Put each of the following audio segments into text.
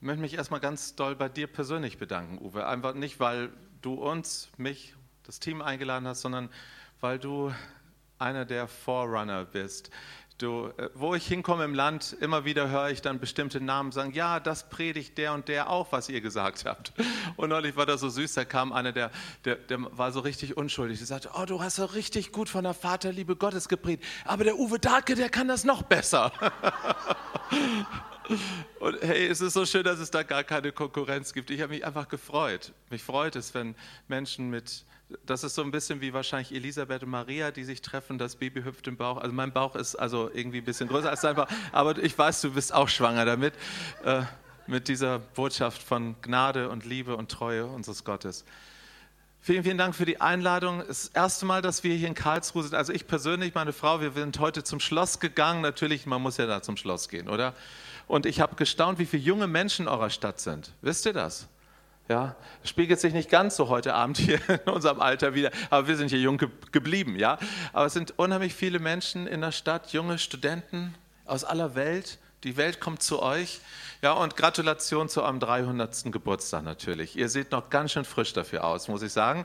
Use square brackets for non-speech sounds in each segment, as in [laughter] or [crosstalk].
Ich möchte mich erstmal ganz doll bei dir persönlich bedanken, Uwe. Einfach nicht, weil du uns, mich, das Team eingeladen hast, sondern weil du einer der Forerunner bist. Du, äh, wo ich hinkomme im Land, immer wieder höre ich dann bestimmte Namen sagen, ja, das predigt der und der auch, was ihr gesagt habt. Und neulich war das so süß, da kam einer, der, der, der war so richtig unschuldig. Der sagte, oh, du hast so richtig gut von der Vaterliebe Gottes gepredigt, aber der Uwe Dahlke, der kann das noch besser. [laughs] Und hey, es ist so schön, dass es da gar keine Konkurrenz gibt. Ich habe mich einfach gefreut. Mich freut es, wenn Menschen mit, das ist so ein bisschen wie wahrscheinlich Elisabeth und Maria, die sich treffen, das Baby hüpft im Bauch. Also mein Bauch ist also irgendwie ein bisschen größer als dein Bauch, aber ich weiß, du bist auch schwanger damit, äh, mit dieser Botschaft von Gnade und Liebe und Treue unseres Gottes. Vielen, vielen Dank für die Einladung. Das erste Mal, dass wir hier in Karlsruhe sind. Also ich persönlich, meine Frau, wir sind heute zum Schloss gegangen. Natürlich, man muss ja da zum Schloss gehen, oder? Und ich habe gestaunt, wie viele junge Menschen in eurer Stadt sind. Wisst ihr das? Ja, spiegelt sich nicht ganz so heute Abend hier [laughs] in unserem Alter wieder, aber wir sind hier jung geblieben, ja. Aber es sind unheimlich viele Menschen in der Stadt, junge Studenten aus aller Welt. Die Welt kommt zu euch. Ja, und Gratulation zu eurem 300. Geburtstag natürlich. Ihr seht noch ganz schön frisch dafür aus, muss ich sagen.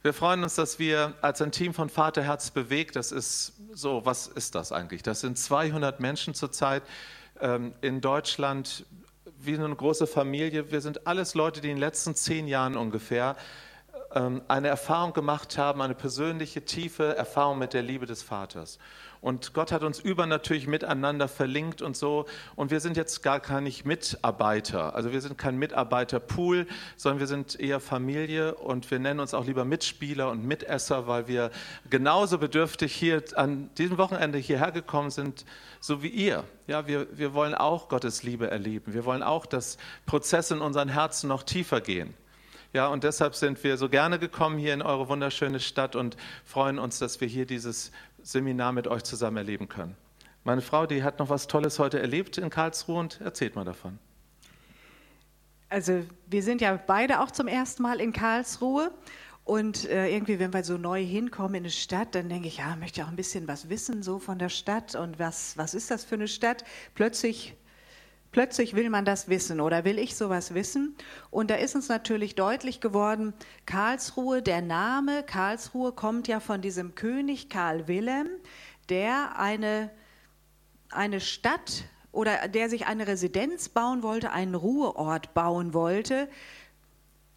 Wir freuen uns, dass wir als ein Team von Vaterherz bewegt, das ist so, was ist das eigentlich? Das sind 200 Menschen zurzeit, in Deutschland wie eine große Familie. Wir sind alles Leute, die in den letzten zehn Jahren ungefähr ähm, eine Erfahrung gemacht haben, eine persönliche, tiefe Erfahrung mit der Liebe des Vaters. Und Gott hat uns übernatürlich miteinander verlinkt und so. Und wir sind jetzt gar keine Mitarbeiter. Also wir sind kein Mitarbeiterpool, sondern wir sind eher Familie und wir nennen uns auch lieber Mitspieler und Mitesser, weil wir genauso bedürftig hier an diesem Wochenende hierher gekommen sind, so wie ihr. Ja, wir, wir wollen auch Gottes Liebe erleben. Wir wollen auch, dass Prozesse in unseren Herzen noch tiefer gehen. Ja, und deshalb sind wir so gerne gekommen hier in eure wunderschöne Stadt und freuen uns, dass wir hier dieses Seminar mit euch zusammen erleben können. Meine Frau, die hat noch was Tolles heute erlebt in Karlsruhe und erzählt mal davon. Also wir sind ja beide auch zum ersten Mal in Karlsruhe und äh, irgendwie, wenn wir so neu hinkommen in eine Stadt, dann denke ich, ja, möchte auch ein bisschen was wissen so von der Stadt und was, was ist das für eine Stadt? Plötzlich Plötzlich will man das wissen oder will ich sowas wissen? Und da ist uns natürlich deutlich geworden, Karlsruhe, der Name Karlsruhe kommt ja von diesem König Karl Wilhelm, der eine, eine Stadt oder der sich eine Residenz bauen wollte, einen Ruheort bauen wollte,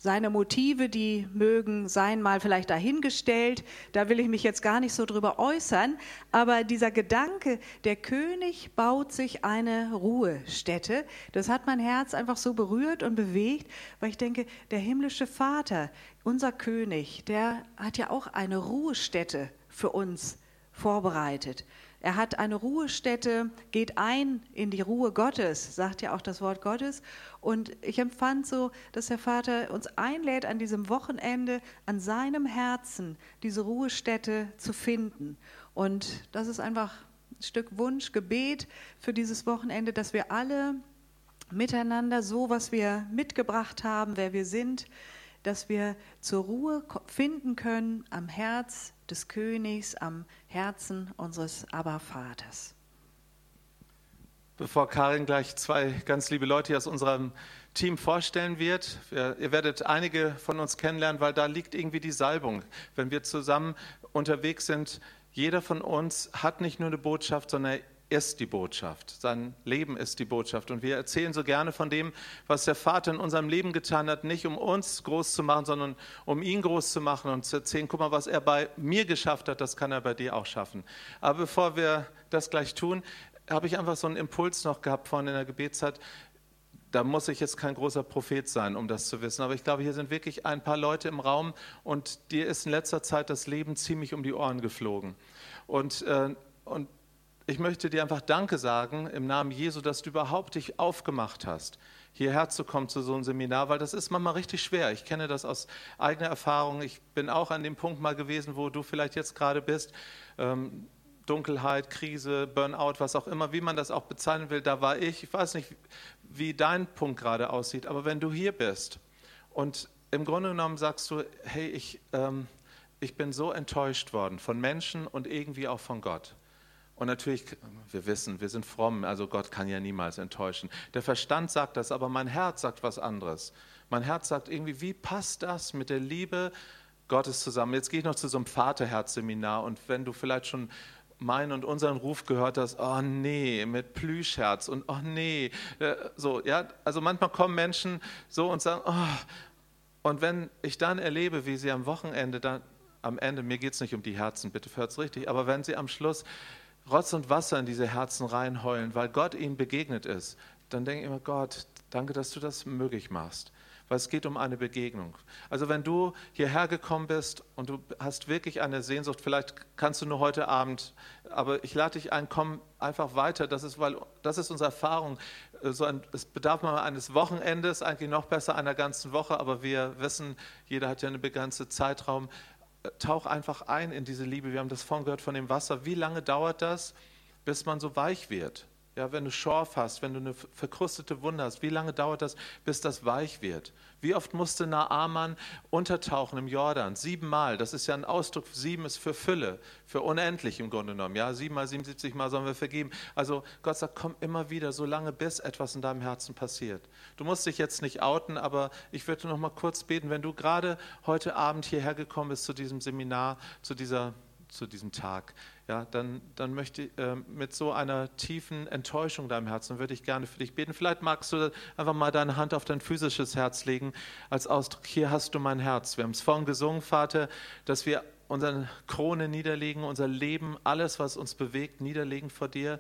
seine Motive, die mögen sein, mal vielleicht dahingestellt. Da will ich mich jetzt gar nicht so drüber äußern. Aber dieser Gedanke, der König baut sich eine Ruhestätte, das hat mein Herz einfach so berührt und bewegt, weil ich denke, der himmlische Vater, unser König, der hat ja auch eine Ruhestätte für uns vorbereitet. Er hat eine Ruhestätte, geht ein in die Ruhe Gottes, sagt ja auch das Wort Gottes. Und ich empfand so, dass der Vater uns einlädt, an diesem Wochenende an seinem Herzen diese Ruhestätte zu finden. Und das ist einfach ein Stück Wunsch, Gebet für dieses Wochenende, dass wir alle miteinander so, was wir mitgebracht haben, wer wir sind, dass wir zur Ruhe finden können am Herz des Königs, am Herzen unseres Abervaters. Bevor Karin gleich zwei ganz liebe Leute aus unserem Team vorstellen wird, ihr werdet einige von uns kennenlernen, weil da liegt irgendwie die Salbung. Wenn wir zusammen unterwegs sind, jeder von uns hat nicht nur eine Botschaft, sondern ist die Botschaft. Sein Leben ist die Botschaft. Und wir erzählen so gerne von dem, was der Vater in unserem Leben getan hat, nicht um uns groß zu machen, sondern um ihn groß zu machen und zu erzählen, guck mal, was er bei mir geschafft hat, das kann er bei dir auch schaffen. Aber bevor wir das gleich tun, habe ich einfach so einen Impuls noch gehabt vorhin in der Gebetszeit. Da muss ich jetzt kein großer Prophet sein, um das zu wissen. Aber ich glaube, hier sind wirklich ein paar Leute im Raum und dir ist in letzter Zeit das Leben ziemlich um die Ohren geflogen. Und, äh, und ich möchte dir einfach Danke sagen im Namen Jesu, dass du überhaupt dich aufgemacht hast, hierher zu kommen zu so einem Seminar, weil das ist manchmal richtig schwer. Ich kenne das aus eigener Erfahrung. Ich bin auch an dem Punkt mal gewesen, wo du vielleicht jetzt gerade bist. Ähm, Dunkelheit, Krise, Burnout, was auch immer, wie man das auch bezeichnen will, da war ich. Ich weiß nicht, wie dein Punkt gerade aussieht, aber wenn du hier bist und im Grunde genommen sagst du, hey, ich, ähm, ich bin so enttäuscht worden von Menschen und irgendwie auch von Gott Und natürlich, wir wissen, wir sind fromm, also Gott kann ja niemals enttäuschen. Der Verstand sagt das, aber mein Herz sagt was anderes. Mein Herz sagt irgendwie, wie passt das mit der Liebe Gottes zusammen? Jetzt gehe ich noch zu so einem Vaterherz-Seminar und wenn du vielleicht schon meinen und unseren Ruf gehört hast, oh nee, mit Plüschherz und oh nee, äh, so, ja, also manchmal kommen Menschen so und sagen, oh, und wenn ich dann erlebe, wie sie am Wochenende dann, am Ende, mir geht es nicht um die Herzen, bitte hört es richtig, aber wenn sie am Schluss Rotz und Wasser in diese Herzen reinheulen, weil Gott ihnen begegnet ist, dann denke ich immer, Gott, danke, dass du das möglich machst weil es geht um eine Begegnung. Also wenn du hierher gekommen bist und du hast wirklich eine Sehnsucht, vielleicht kannst du nur heute Abend, aber ich lade dich ein, komm einfach weiter. Das ist, weil, das ist unsere Erfahrung. So ein, es bedarf mal eines Wochenendes, eigentlich noch besser einer ganzen Woche, aber wir wissen, jeder hat ja einen begrenzten Zeitraum. Tauch einfach ein in diese Liebe. Wir haben das vorhin gehört von dem Wasser. Wie lange dauert das, bis man so weich wird? Ja, wenn du Schorf hast, wenn du eine verkrustete Wunde hast, wie lange dauert das, bis das weich wird? Wie oft musste Naaman untertauchen im Jordan? Siebenmal. Das ist ja ein Ausdruck. Sieben ist für Fülle, für unendlich im Grunde genommen. Ja, siebenmal, 77 Mal sollen wir vergeben. Also Gott sagt, komm immer wieder, so lange bis etwas in deinem Herzen passiert. Du musst dich jetzt nicht outen, aber ich würde noch mal kurz beten, wenn du gerade heute Abend hierher gekommen bist zu diesem Seminar, zu dieser zu diesem Tag, ja, dann, dann möchte ich äh, mit so einer tiefen Enttäuschung in deinem Herzen, würde ich gerne für dich beten. Vielleicht magst du einfach mal deine Hand auf dein physisches Herz legen, als Ausdruck, hier hast du mein Herz. Wir haben es vorhin gesungen, Vater, dass wir unsere Krone niederlegen, unser Leben, alles, was uns bewegt, niederlegen vor dir.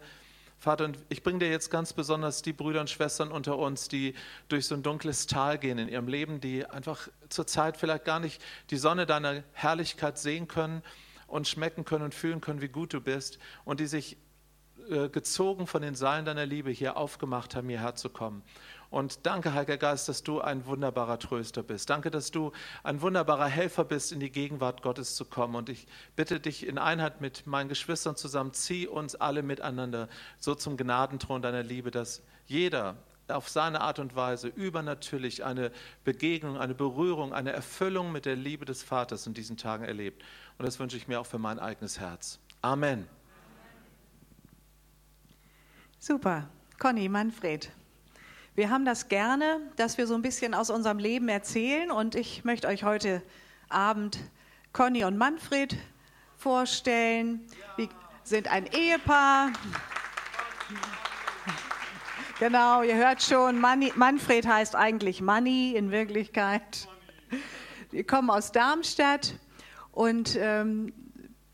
Vater, und ich bringe dir jetzt ganz besonders die Brüder und Schwestern unter uns, die durch so ein dunkles Tal gehen in ihrem Leben, die einfach zurzeit vielleicht gar nicht die Sonne deiner Herrlichkeit sehen können und schmecken können und fühlen können, wie gut du bist und die sich äh, gezogen von den Seilen deiner Liebe hier aufgemacht haben, hierher zu kommen. Und danke, Heiliger Geist, dass du ein wunderbarer Tröster bist. Danke, dass du ein wunderbarer Helfer bist, in die Gegenwart Gottes zu kommen. Und ich bitte dich in Einheit mit meinen Geschwistern zusammen, zieh uns alle miteinander so zum Gnadenthron deiner Liebe, dass jeder auf seine Art und Weise übernatürlich eine Begegnung, eine Berührung, eine Erfüllung mit der Liebe des Vaters in diesen Tagen erlebt. Und das wünsche ich mir auch für mein eigenes Herz. Amen. Super. Conny, Manfred. Wir haben das gerne, dass wir so ein bisschen aus unserem Leben erzählen. Und ich möchte euch heute Abend Conny und Manfred vorstellen. Wir sind ein Ehepaar. Genau, ihr hört schon, Manni, Manfred heißt eigentlich Manni in Wirklichkeit. Wir kommen aus Darmstadt und ähm,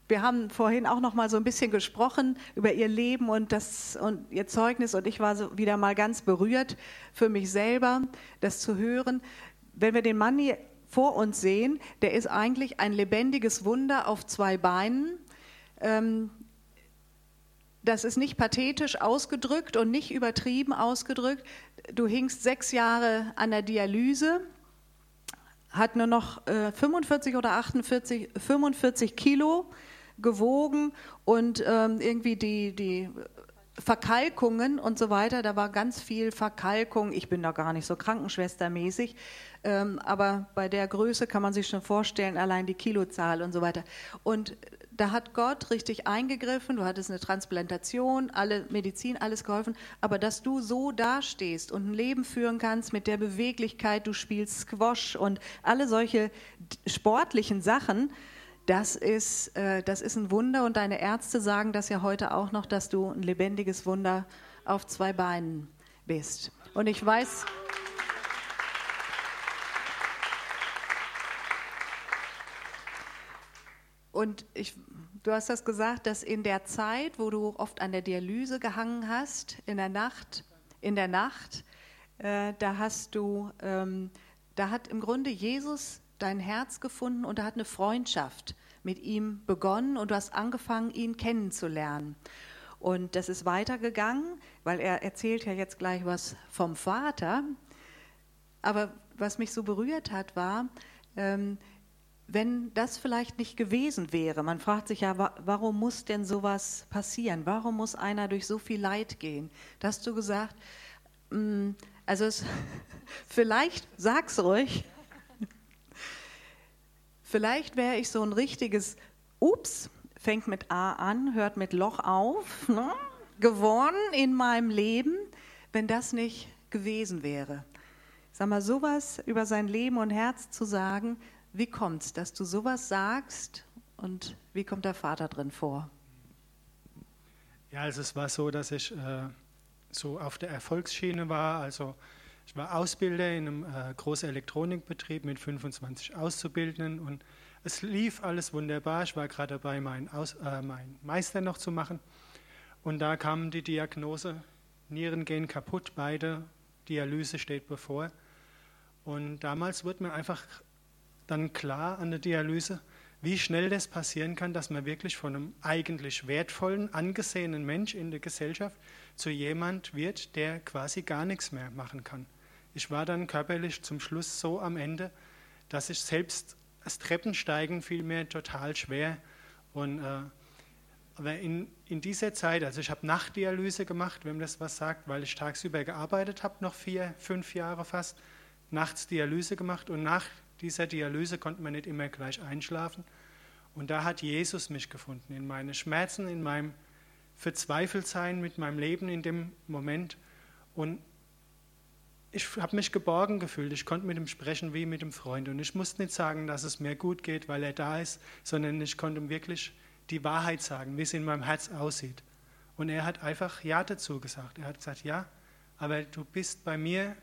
wir haben vorhin auch noch mal so ein bisschen gesprochen über ihr Leben und, das, und ihr Zeugnis und ich war so wieder mal ganz berührt für mich selber, das zu hören. Wenn wir den Manni vor uns sehen, der ist eigentlich ein lebendiges Wunder auf zwei Beinen. Ähm, das ist nicht pathetisch ausgedrückt und nicht übertrieben ausgedrückt. Du hingst sechs Jahre an der Dialyse, hat nur noch äh, 45 oder 48, 45 Kilo gewogen und ähm, irgendwie die, die Verkalkungen und so weiter, da war ganz viel Verkalkung. Ich bin da gar nicht so krankenschwestermäßig, ähm, aber bei der Größe kann man sich schon vorstellen, allein die Kilozahl und so weiter. Und da hat Gott richtig eingegriffen, du hattest eine Transplantation, alle Medizin, alles geholfen, aber dass du so dastehst und ein Leben führen kannst mit der Beweglichkeit, du spielst Squash und alle solche sportlichen Sachen, das ist, äh, das ist ein Wunder und deine Ärzte sagen das ja heute auch noch, dass du ein lebendiges Wunder auf zwei Beinen bist. Und ich weiß, Und ich, du hast das gesagt, dass in der Zeit, wo du oft an der Dialyse gehangen hast, in der Nacht, in der Nacht, äh, da hast du, ähm, da hat im Grunde Jesus dein Herz gefunden und da hat eine Freundschaft mit ihm begonnen und du hast angefangen, ihn kennenzulernen. Und das ist weitergegangen, weil er erzählt ja jetzt gleich was vom Vater. Aber was mich so berührt hat, war, ähm, wenn das vielleicht nicht gewesen wäre, man fragt sich ja, warum muss denn sowas passieren? Warum muss einer durch so viel Leid gehen? Da hast du gesagt, mm, also es, [laughs] vielleicht, sag's ruhig, [laughs] vielleicht wäre ich so ein richtiges Ups, fängt mit A an, hört mit Loch auf, ne? geworden in meinem Leben, wenn das nicht gewesen wäre. Sag mal, sowas über sein Leben und Herz zu sagen, wie kommt es, dass du sowas sagst und wie kommt der Vater drin vor? Ja, also es war so, dass ich äh, so auf der Erfolgsschiene war. Also ich war Ausbilder in einem äh, großen Elektronikbetrieb mit 25 Auszubildenden und es lief alles wunderbar. Ich war gerade dabei, meinen, äh, meinen Meister noch zu machen. Und da kam die Diagnose, Nieren gehen kaputt, beide, Dialyse steht bevor. Und damals wurde mir einfach dann klar an der Dialyse, wie schnell das passieren kann, dass man wirklich von einem eigentlich wertvollen, angesehenen Mensch in der Gesellschaft zu jemand wird, der quasi gar nichts mehr machen kann. Ich war dann körperlich zum Schluss so am Ende, dass ich selbst das Treppensteigen fiel mir total schwer. Und, äh, aber in, in dieser Zeit, also ich habe Nachtdialyse gemacht, wenn man das was sagt, weil ich tagsüber gearbeitet habe, noch vier, fünf Jahre fast, nachts Dialyse gemacht und nach dieser Dialyse konnte man nicht immer gleich einschlafen. Und da hat Jesus mich gefunden, in meine Schmerzen, in meinem Verzweifeltsein mit meinem Leben in dem Moment. Und ich habe mich geborgen gefühlt. Ich konnte mit ihm sprechen wie mit einem Freund. Und ich musste nicht sagen, dass es mir gut geht, weil er da ist, sondern ich konnte ihm wirklich die Wahrheit sagen, wie es in meinem Herz aussieht. Und er hat einfach Ja dazu gesagt. Er hat gesagt, ja, aber du bist bei mir.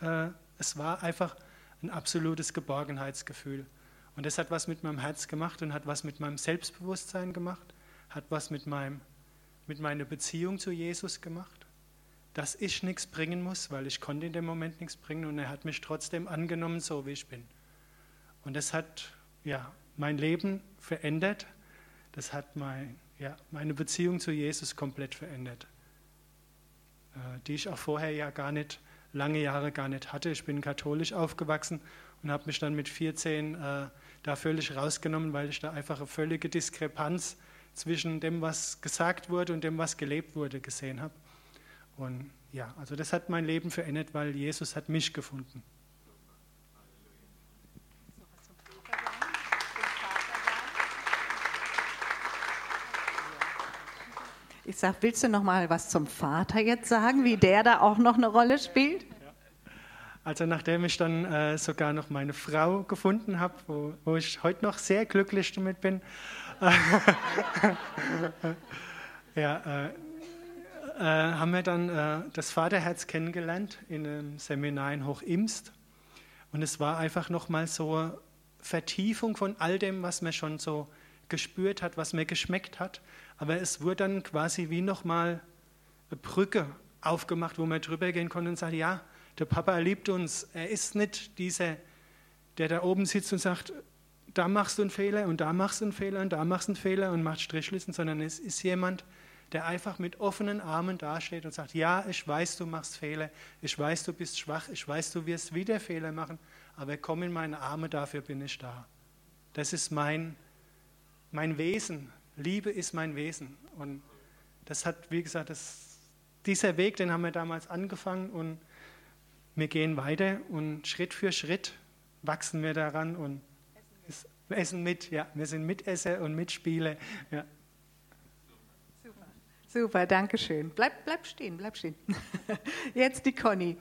Äh, es war einfach ein absolutes Geborgenheitsgefühl. Und das hat was mit meinem Herz gemacht und hat was mit meinem Selbstbewusstsein gemacht, hat was mit, meinem, mit meiner Beziehung zu Jesus gemacht, dass ich nichts bringen muss, weil ich konnte in dem Moment nichts bringen und er hat mich trotzdem angenommen, so wie ich bin. Und das hat ja, mein Leben verändert, das hat mein, ja, meine Beziehung zu Jesus komplett verändert, äh, die ich auch vorher ja gar nicht lange Jahre gar nicht hatte. Ich bin katholisch aufgewachsen und habe mich dann mit 14 äh, da völlig rausgenommen, weil ich da einfach eine völlige Diskrepanz zwischen dem, was gesagt wurde und dem, was gelebt wurde, gesehen habe. Und ja, also das hat mein Leben verändert, weil Jesus hat mich gefunden. Ich sage, willst du noch mal was zum Vater jetzt sagen, wie der da auch noch eine Rolle spielt? Also nachdem ich dann äh, sogar noch meine Frau gefunden habe, wo, wo, ich heute noch sehr glücklich damit bin, [laughs] ja, äh, äh, haben wir dann äh, das Vaterherz kennengelernt in einem Seminar in Hochimst. Und es war einfach nochmal so Vertiefung von all dem, was man schon so gespürt hat, was mir geschmeckt hat. Aber es wurde dann quasi wie nochmal eine Brücke aufgemacht, wo man drüber gehen konnte und sagt, ja, der Papa liebt uns. Er ist nicht dieser, der da oben sitzt und sagt, da machst du einen Fehler und da machst du einen Fehler und da machst du einen Fehler und macht Strichlisten, sondern es ist jemand, der einfach mit offenen Armen dasteht und sagt, ja, ich weiß, du machst Fehler, ich weiß, du bist schwach, ich weiß, du wirst wieder Fehler machen, aber komm in meine Arme, dafür bin ich da. Das ist mein, mein Wesen. Liebe ist mein Wesen. Und das hat, wie gesagt, das, dieser Weg, den haben wir damals angefangen und wir gehen weiter und Schritt für Schritt wachsen wir daran und essen, essen mit. Ja, wir sind Mitesser und Mitspieler. Ja. Super, super, danke schön. Bleib, bleib stehen, bleib stehen. [laughs] Jetzt die Conny.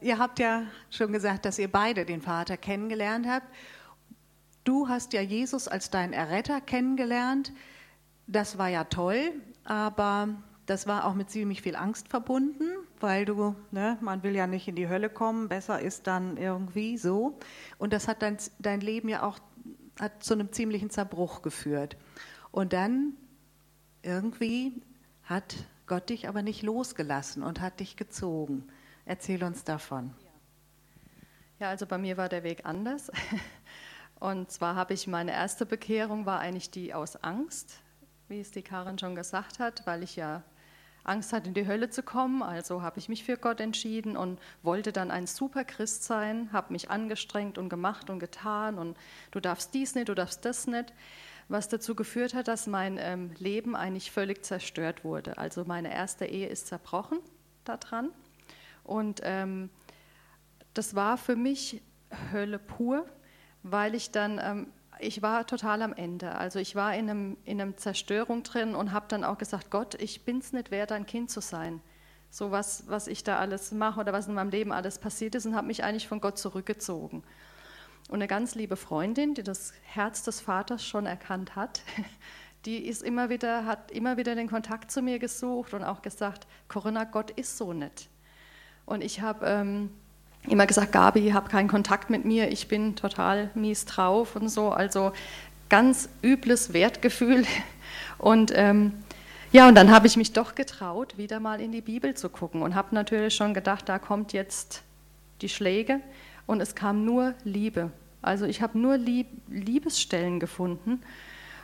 Ihr habt ja schon gesagt, dass ihr beide den Vater kennengelernt habt. Du hast ja Jesus als deinen Erretter kennengelernt. Das war ja toll, aber das war auch mit ziemlich viel Angst verbunden, weil du, ne, man will ja nicht in die Hölle kommen, besser ist dann irgendwie so. Und das hat dein, dein Leben ja auch hat zu einem ziemlichen Zerbruch geführt. Und dann irgendwie hat Gott dich aber nicht losgelassen und hat dich gezogen. Erzähl uns davon. Ja, also bei mir war der Weg anders. [laughs] Und zwar habe ich meine erste Bekehrung war eigentlich die aus Angst, wie es die Karin schon gesagt hat, weil ich ja Angst hatte, in die Hölle zu kommen. Also habe ich mich für Gott entschieden und wollte dann ein super Christ sein, habe mich angestrengt und gemacht und getan und du darfst dies nicht, du darfst das nicht, was dazu geführt hat, dass mein ähm, Leben eigentlich völlig zerstört wurde. Also meine erste Ehe ist zerbrochen daran und ähm, das war für mich Hölle pur, weil ich dann ähm, ich war total am Ende. Also ich war in einem, in einem Zerstörung drin und habe dann auch gesagt, Gott, ich bin es nicht wert, ein Kind zu sein. So was, was ich da alles mache oder was in meinem Leben alles passiert ist und habe mich eigentlich von Gott zurückgezogen. Und eine ganz liebe Freundin, die das Herz des Vaters schon erkannt hat, [laughs] die ist immer wieder, hat immer wieder den Kontakt zu mir gesucht und auch gesagt, Corinna, Gott ist so nett. Und ich habe ähm, immer gesagt, Gabi, hab keinen Kontakt mit mir, ich bin total mies drauf und so. Also ganz übles Wertgefühl. [laughs] Und ähm, ja, und dann habe ich mich doch getraut, wieder mal in die Bibel zu gucken und habe natürlich schon gedacht, da kommt jetzt die Schläge und es kam nur Liebe. Also ich habe nur Lieb Liebesstellen gefunden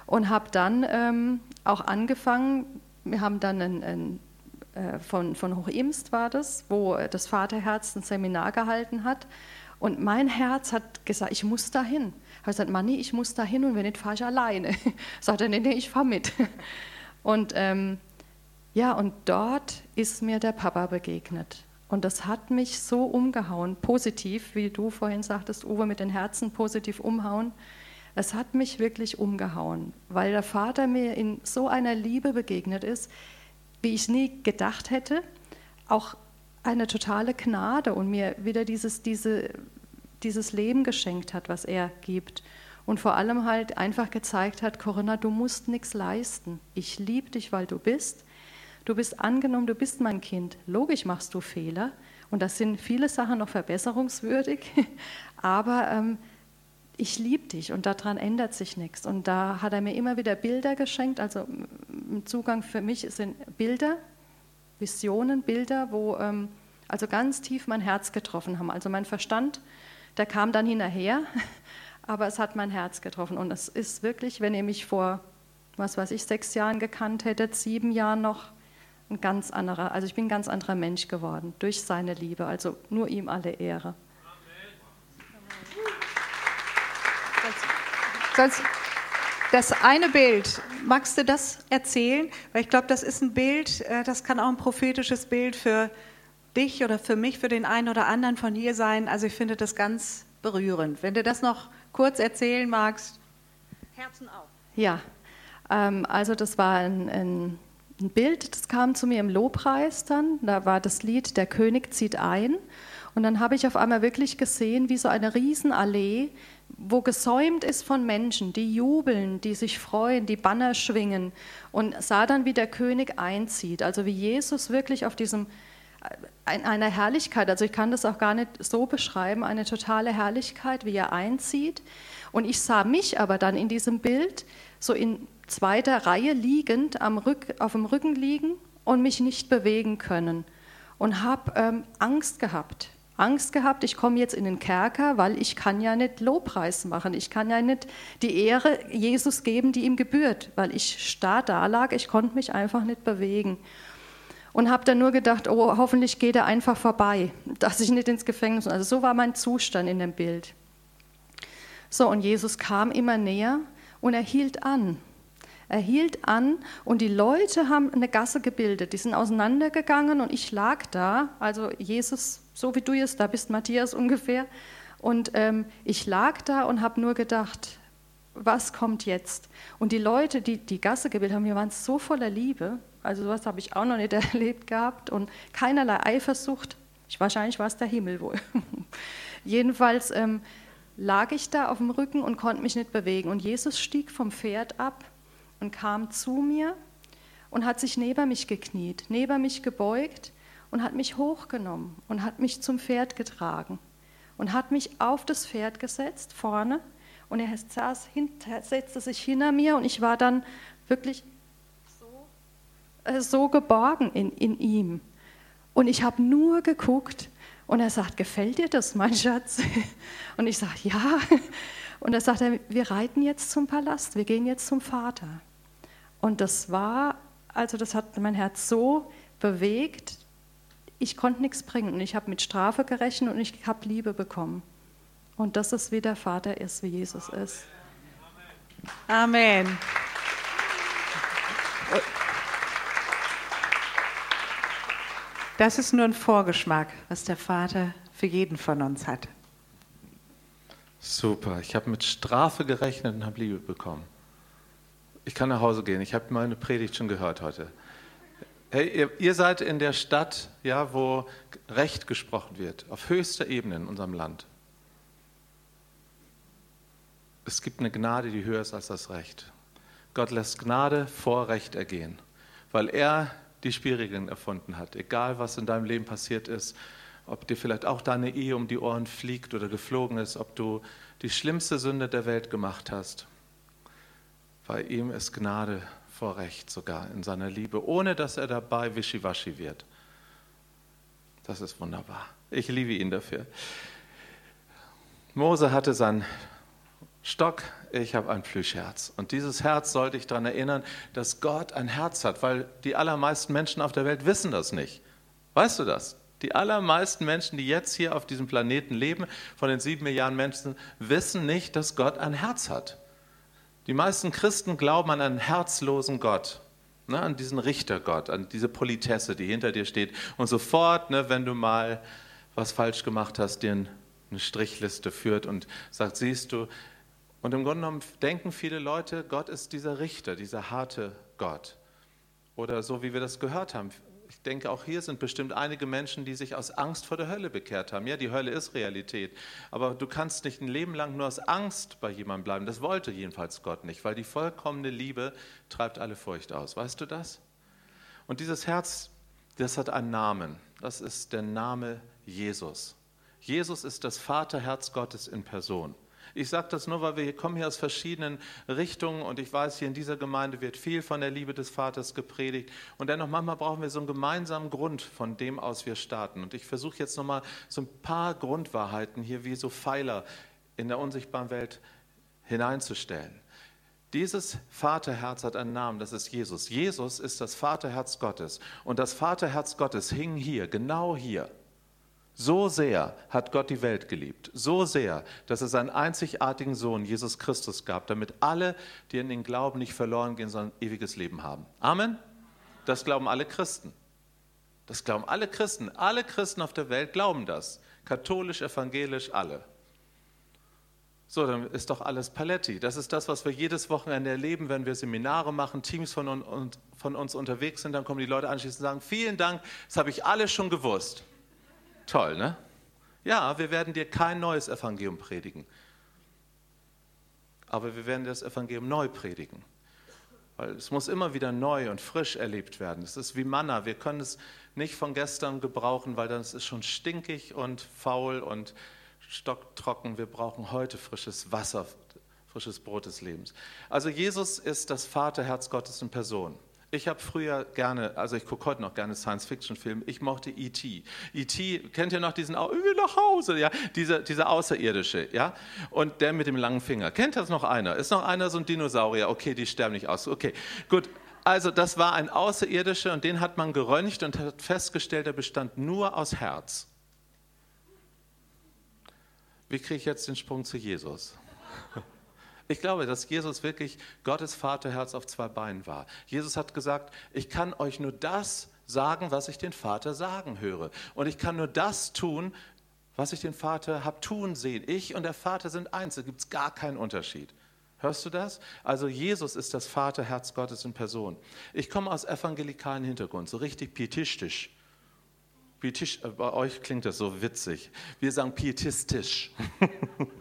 und habe dann ähm, auch angefangen, wir haben dann ein, ein äh, von, von Hochimst war das, wo das Vaterherz ein Seminar gehalten hat. Und mein Herz hat gesagt, ich muss dahin. Ich habe gesagt, Manni, ich muss dahin und wenn nicht, fahre ich alleine. [laughs] Sagt er, nee, nee, ich fahre mit. [laughs] Und ähm, ja, und dort ist mir der Papa begegnet. Und das hat mich so umgehauen, positiv, wie du vorhin sagtest, Uwe, mit den Herzen positiv umhauen. Es hat mich wirklich umgehauen, weil der Vater mir in so einer Liebe begegnet ist, wie ich nie gedacht hätte, auch eine totale Gnade und mir wieder dieses, diese, dieses Leben geschenkt hat, was er gibt. Und vor allem halt einfach gezeigt hat, Corinna, du musst nichts leisten. Ich liebe dich, weil du bist. Du bist angenommen, du bist mein Kind. Logisch machst du Fehler und das sind viele Sachen noch verbesserungswürdig, [laughs] aber ähm, ich liebe dich und daran ändert sich nichts. Und da hat er mir immer wieder Bilder geschenkt. Also Zugang für mich sind Bilder, Visionen, Bilder, wo ähm, also ganz tief mein Herz getroffen haben. Also mein Verstand, der kam dann hinterher, [laughs] aber es hat mein Herz getroffen. Und es ist wirklich, wenn ihr mich vor, was weiß ich, sechs Jahren gekannt hättet, sieben Jahren noch, ein ganz anderer, also ich bin ein ganz anderer Mensch geworden durch seine Liebe. Also nur ihm alle Ehre. Das eine Bild, magst du das erzählen? Weil ich glaube, das ist ein Bild, äh, das kann auch ein prophetisches Bild für dich oder für mich, für den einen oder anderen von hier sein. Also ich finde das ganz berührend. Wenn du das noch kurz erzählen magst. Herzen auf. Ja, ähm, also das war ein, ein, ein Bild, das kam zu mir im Lobpreis dann. Da war das Lied Der König zieht ein. Und dann habe ich auf einmal wirklich gesehen, wie so eine Riesenallee wo gesäumt ist von Menschen, die jubeln, die sich freuen, die Banner schwingen und sah dann, wie der König einzieht, also wie Jesus wirklich auf diesem in einer Herrlichkeit, also ich kann das auch gar nicht so beschreiben, eine totale Herrlichkeit, wie er einzieht. Und ich sah mich aber dann in diesem Bild so in zweiter Reihe liegend, am Rück, auf dem Rücken liegen und mich nicht bewegen können und habe ähm, Angst gehabt. Angst gehabt, ich komme jetzt in den Kerker, weil ich kann ja nicht Lobpreis machen. Ich kann ja nicht die Ehre Jesus geben, die ihm gebührt, weil ich starr da lag, ich konnte mich einfach nicht bewegen. Und habe dann nur gedacht, oh, hoffentlich geht er einfach vorbei, [laughs] dass ich nicht ins Gefängnis. Also so war mein Zustand in dem Bild. So, und Jesus kam immer näher und er hielt an. Er hielt an und die Leute haben eine Gasse gebildet. Die sind auseinandergegangen und ich lag da. Also Jesus so wie du jetzt da bist, Matthias ungefähr. Und ähm, ich lag da und habe nur gedacht, was kommt jetzt? Und die Leute, die die Gasse gebildet haben, die waren so voller Liebe. Also sowas habe ich auch noch nicht [laughs] erlebt gehabt und keinerlei Eifersucht. Ich, wahrscheinlich war es der Himmel wohl. [laughs] Jedenfalls ähm, lag ich da auf dem Rücken und konnte mich nicht bewegen. Und Jesus stieg vom Pferd ab und kam zu mir und hat sich neben mich gekniet, neben mich gebeugt und hat mich hochgenommen und hat mich zum Pferd getragen und hat mich auf das Pferd gesetzt, vorne. Und er saß hinter, setzte sich hinter mir und ich war dann wirklich so, äh, so geborgen in, in ihm. Und ich habe nur geguckt und er sagt, gefällt dir das, mein Schatz? [laughs] Und ich sage, ja. [laughs] Und er sagt, wir reiten jetzt zum Palast, wir gehen jetzt zum Vater. Und das war, also das hat mein Herz so bewegt, ich konnte nichts bringen und ich habe mit Strafe gerechnet und ich habe Liebe bekommen. Und das ist, wie der Vater ist, wie Jesus ist. Amen. Das ist nur ein Vorgeschmack, was der Vater für jeden von uns hat. Super, ich habe mit Strafe gerechnet und habe Liebe bekommen. Ich kann nach Hause gehen, ich habe meine Predigt schon gehört heute. Hey, ihr, ihr, seid in der Stadt, ja, wo Recht gesprochen wird, auf höchster Ebene in unserem Land. Es gibt eine Gnade, die höher ist als das Recht. Gott lässt Gnade vor Recht ergehen, weil er die Spielregeln erfunden hat. Egal, was in deinem Leben passiert ist, ob dir vielleicht auch deine Ehe um die Ohren fliegt oder geflogen ist, ob du die schlimmste Sünde der Welt gemacht hast. Bei ihm ist Gnade vor Recht sogar in seiner Liebe, ohne dass er dabei wischiwaschi wird. Das ist wunderbar. Ich liebe ihn dafür. Mose hatte sein Stock, ich habe ein Plüschherz. Und dieses Herz sollte ich daran erinnern, dass Gott ein Herz hat, weil die allermeisten Menschen auf der Welt wissen das nicht. Weißt du das? Die allermeisten Menschen, die jetzt hier auf diesem Planeten leben, von den sieben Milliarden Menschen, wissen nicht, dass Gott ein Herz hat. Die meisten Christen glauben an einen herzlosen Gott, ne, an diesen Richtergott, an diese Politesse, die hinter dir steht. Und sofort, ne, wenn du mal was falsch gemacht hast, dir eine Strichliste führt und sagt, siehst du, und im Grunde genommen denken viele Leute, Gott ist dieser Richter, dieser harte Gott. Oder so wie wir das gehört haben. Ich denke, auch hier sind bestimmt einige Menschen, die sich aus Angst vor der Hölle bekehrt haben. Ja, die Hölle ist Realität. Aber du kannst nicht ein Leben lang nur aus Angst bei jemandem bleiben. Das wollte jedenfalls Gott nicht, weil die vollkommene Liebe treibt alle Furcht aus. Weißt du das? Und dieses Herz, das hat einen Namen. Das ist der Name Jesus. Jesus ist das Vaterherz Gottes in Person. Ich sage das nur, weil wir kommen hier aus verschiedenen Richtungen und ich weiß, hier in dieser Gemeinde wird viel von der Liebe des Vaters gepredigt. Und dennoch, manchmal brauchen wir so einen gemeinsamen Grund, von dem aus wir starten. Und ich versuche jetzt nochmal so ein paar Grundwahrheiten hier wie so Pfeiler in der unsichtbaren Welt hineinzustellen. Dieses Vaterherz hat einen Namen, das ist Jesus. Jesus ist das Vaterherz Gottes. Und das Vaterherz Gottes hing hier, genau hier. So sehr hat Gott die Welt geliebt, so sehr, dass er seinen einzigartigen Sohn Jesus Christus gab, damit alle, die in den Glauben nicht verloren gehen, sondern ewiges Leben haben. Amen? Das glauben alle Christen. Das glauben alle Christen. Alle Christen auf der Welt glauben das. Katholisch, evangelisch, alle. So, dann ist doch alles Paletti. Das ist das, was wir jedes Wochenende erleben, wenn wir Seminare machen, Teams von, uns, von uns unterwegs sind, dann kommen die Leute anschließend und sagen, vielen Dank, das habe ich alles schon gewusst. Toll, ne? Ja, wir werden dir kein neues Evangelium predigen. Aber wir werden das Evangelium neu predigen. Weil es muss immer wieder neu und frisch erlebt werden. Es ist wie Manna. Wir können es nicht von gestern gebrauchen, weil dann ist es schon stinkig und faul und stocktrocken. Wir brauchen heute frisches Wasser, frisches Brot des Lebens. Also Jesus ist das Vaterherz Gottes in Person. Ich habe früher gerne, also ich gucke heute noch gerne Science-Fiction-Filme, ich mochte E.T. E.T., kennt ihr noch diesen, ich will nach Hause, ja, dieser, dieser Außerirdische, ja, und der mit dem langen Finger. Kennt das noch einer? Ist noch einer so ein Dinosaurier? Okay, die sterben nicht aus. Okay, gut. Also das war ein Außerirdischer und den hat man geröntgt und hat festgestellt, er bestand nur aus Herz. Wie kriege ich jetzt den Sprung zu Jesus? Ich glaube, dass Jesus wirklich Gottes Vaterherz auf zwei Beinen war. Jesus hat gesagt, ich kann euch nur das sagen, was ich den Vater sagen höre. Und ich kann nur das tun, was ich den Vater habe tun sehen. Ich und der Vater sind eins, da gibt es gar keinen Unterschied. Hörst du das? Also Jesus ist das Vaterherz Gottes in Person. Ich komme aus evangelikalen Hintergrund, so richtig pietistisch. Pietisch, bei euch klingt das so witzig. Wir sagen pietistisch. [laughs]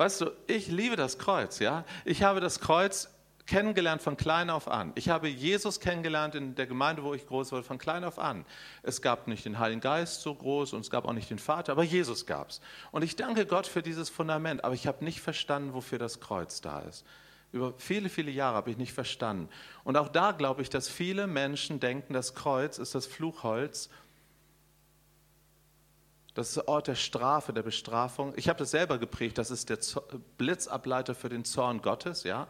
Weißt du, ich liebe das Kreuz, ja. Ich habe das Kreuz kennengelernt von klein auf an. Ich habe Jesus kennengelernt in der Gemeinde, wo ich groß wurde, von klein auf an. Es gab nicht den Heiligen Geist so groß und es gab auch nicht den Vater, aber Jesus gab es. Und ich danke Gott für dieses Fundament, aber ich habe nicht verstanden, wofür das Kreuz da ist. Über viele, viele Jahre habe ich nicht verstanden. Und auch da glaube ich, dass viele Menschen denken, das Kreuz ist das Fluchholz das ist der Ort der Strafe, der Bestrafung. Ich habe das selber geprägt, das ist der Blitzableiter für den Zorn Gottes, ja.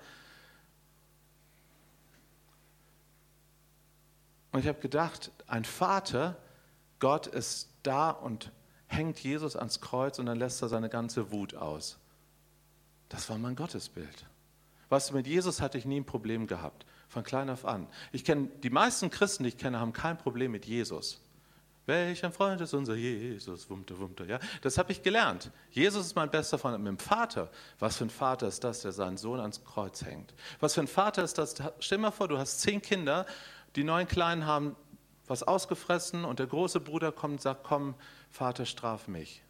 Und ich habe gedacht, ein Vater, Gott ist da und hängt Jesus ans Kreuz und dann lässt er seine ganze Wut aus. Das war mein Gottesbild. Du, mit Jesus hatte ich nie ein Problem gehabt, von klein auf an. Ich kenne die meisten Christen, die ich kenne, haben kein Problem mit Jesus. Welch ein Freund ist unser Jesus, wumte, wumte. Ja, das habe ich gelernt. Jesus ist mein bester Freund mit dem Vater. Was für ein Vater ist das, der seinen Sohn ans Kreuz hängt? Was für ein Vater ist das? Stell dir mal vor, du hast zehn Kinder, die neun Kleinen haben was ausgefressen und der große Bruder kommt und sagt, komm, Vater, straf mich.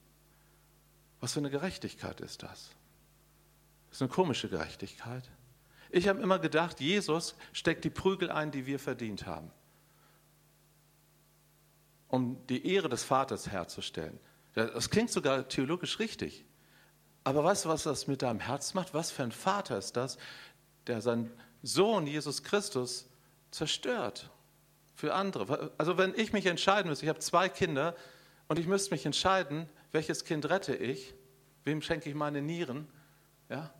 Was für eine Gerechtigkeit ist das? Das ist eine komische Gerechtigkeit. Ich habe immer gedacht, Jesus steckt die Prügel ein, die wir verdient haben, um die Ehre des Vaters herzustellen. Das klingt sogar theologisch richtig. Aber weißt du, was das mit deinem Herz macht? Was für ein Vater ist das, der seinen Sohn Jesus Christus zerstört für andere? Also wenn ich mich entscheiden müsste, ich habe zwei Kinder und ich müsste mich entscheiden, welches Kind rette ich, wem schenke ich meine Nieren, ja,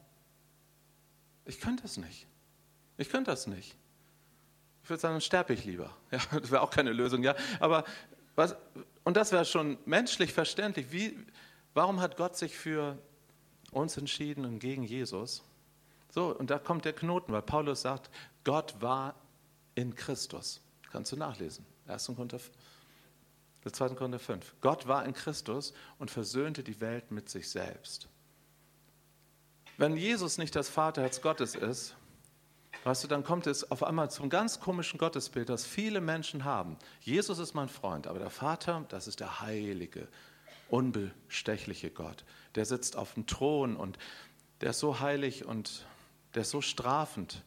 ich könnte es nicht. Ich könnte das nicht. Ich würde sagen, dann sterbe ich lieber. [laughs] Ja, das wäre auch keine Lösung, ja. Aber was, und das wäre schon menschlich verständlich. Wie, warum hat Gott sich für uns entschieden und gegen Jesus? So, und da kommt der Knoten, weil Paulus sagt, Gott war in Christus. Kannst du nachlesen. 1. Korinther, 2. Korinther 5. Gott war in Christus und versöhnte die Welt mit sich selbst. Wenn Jesus nicht das Vaterherz Gottes ist, weißt du, dann kommt es auf einmal zum ganz komischen Gottesbild, das viele Menschen haben. Jesus ist mein Freund, aber der Vater, das ist der heilige, unbestechliche Gott. Der sitzt auf dem Thron und der ist so heilig und der ist so strafend.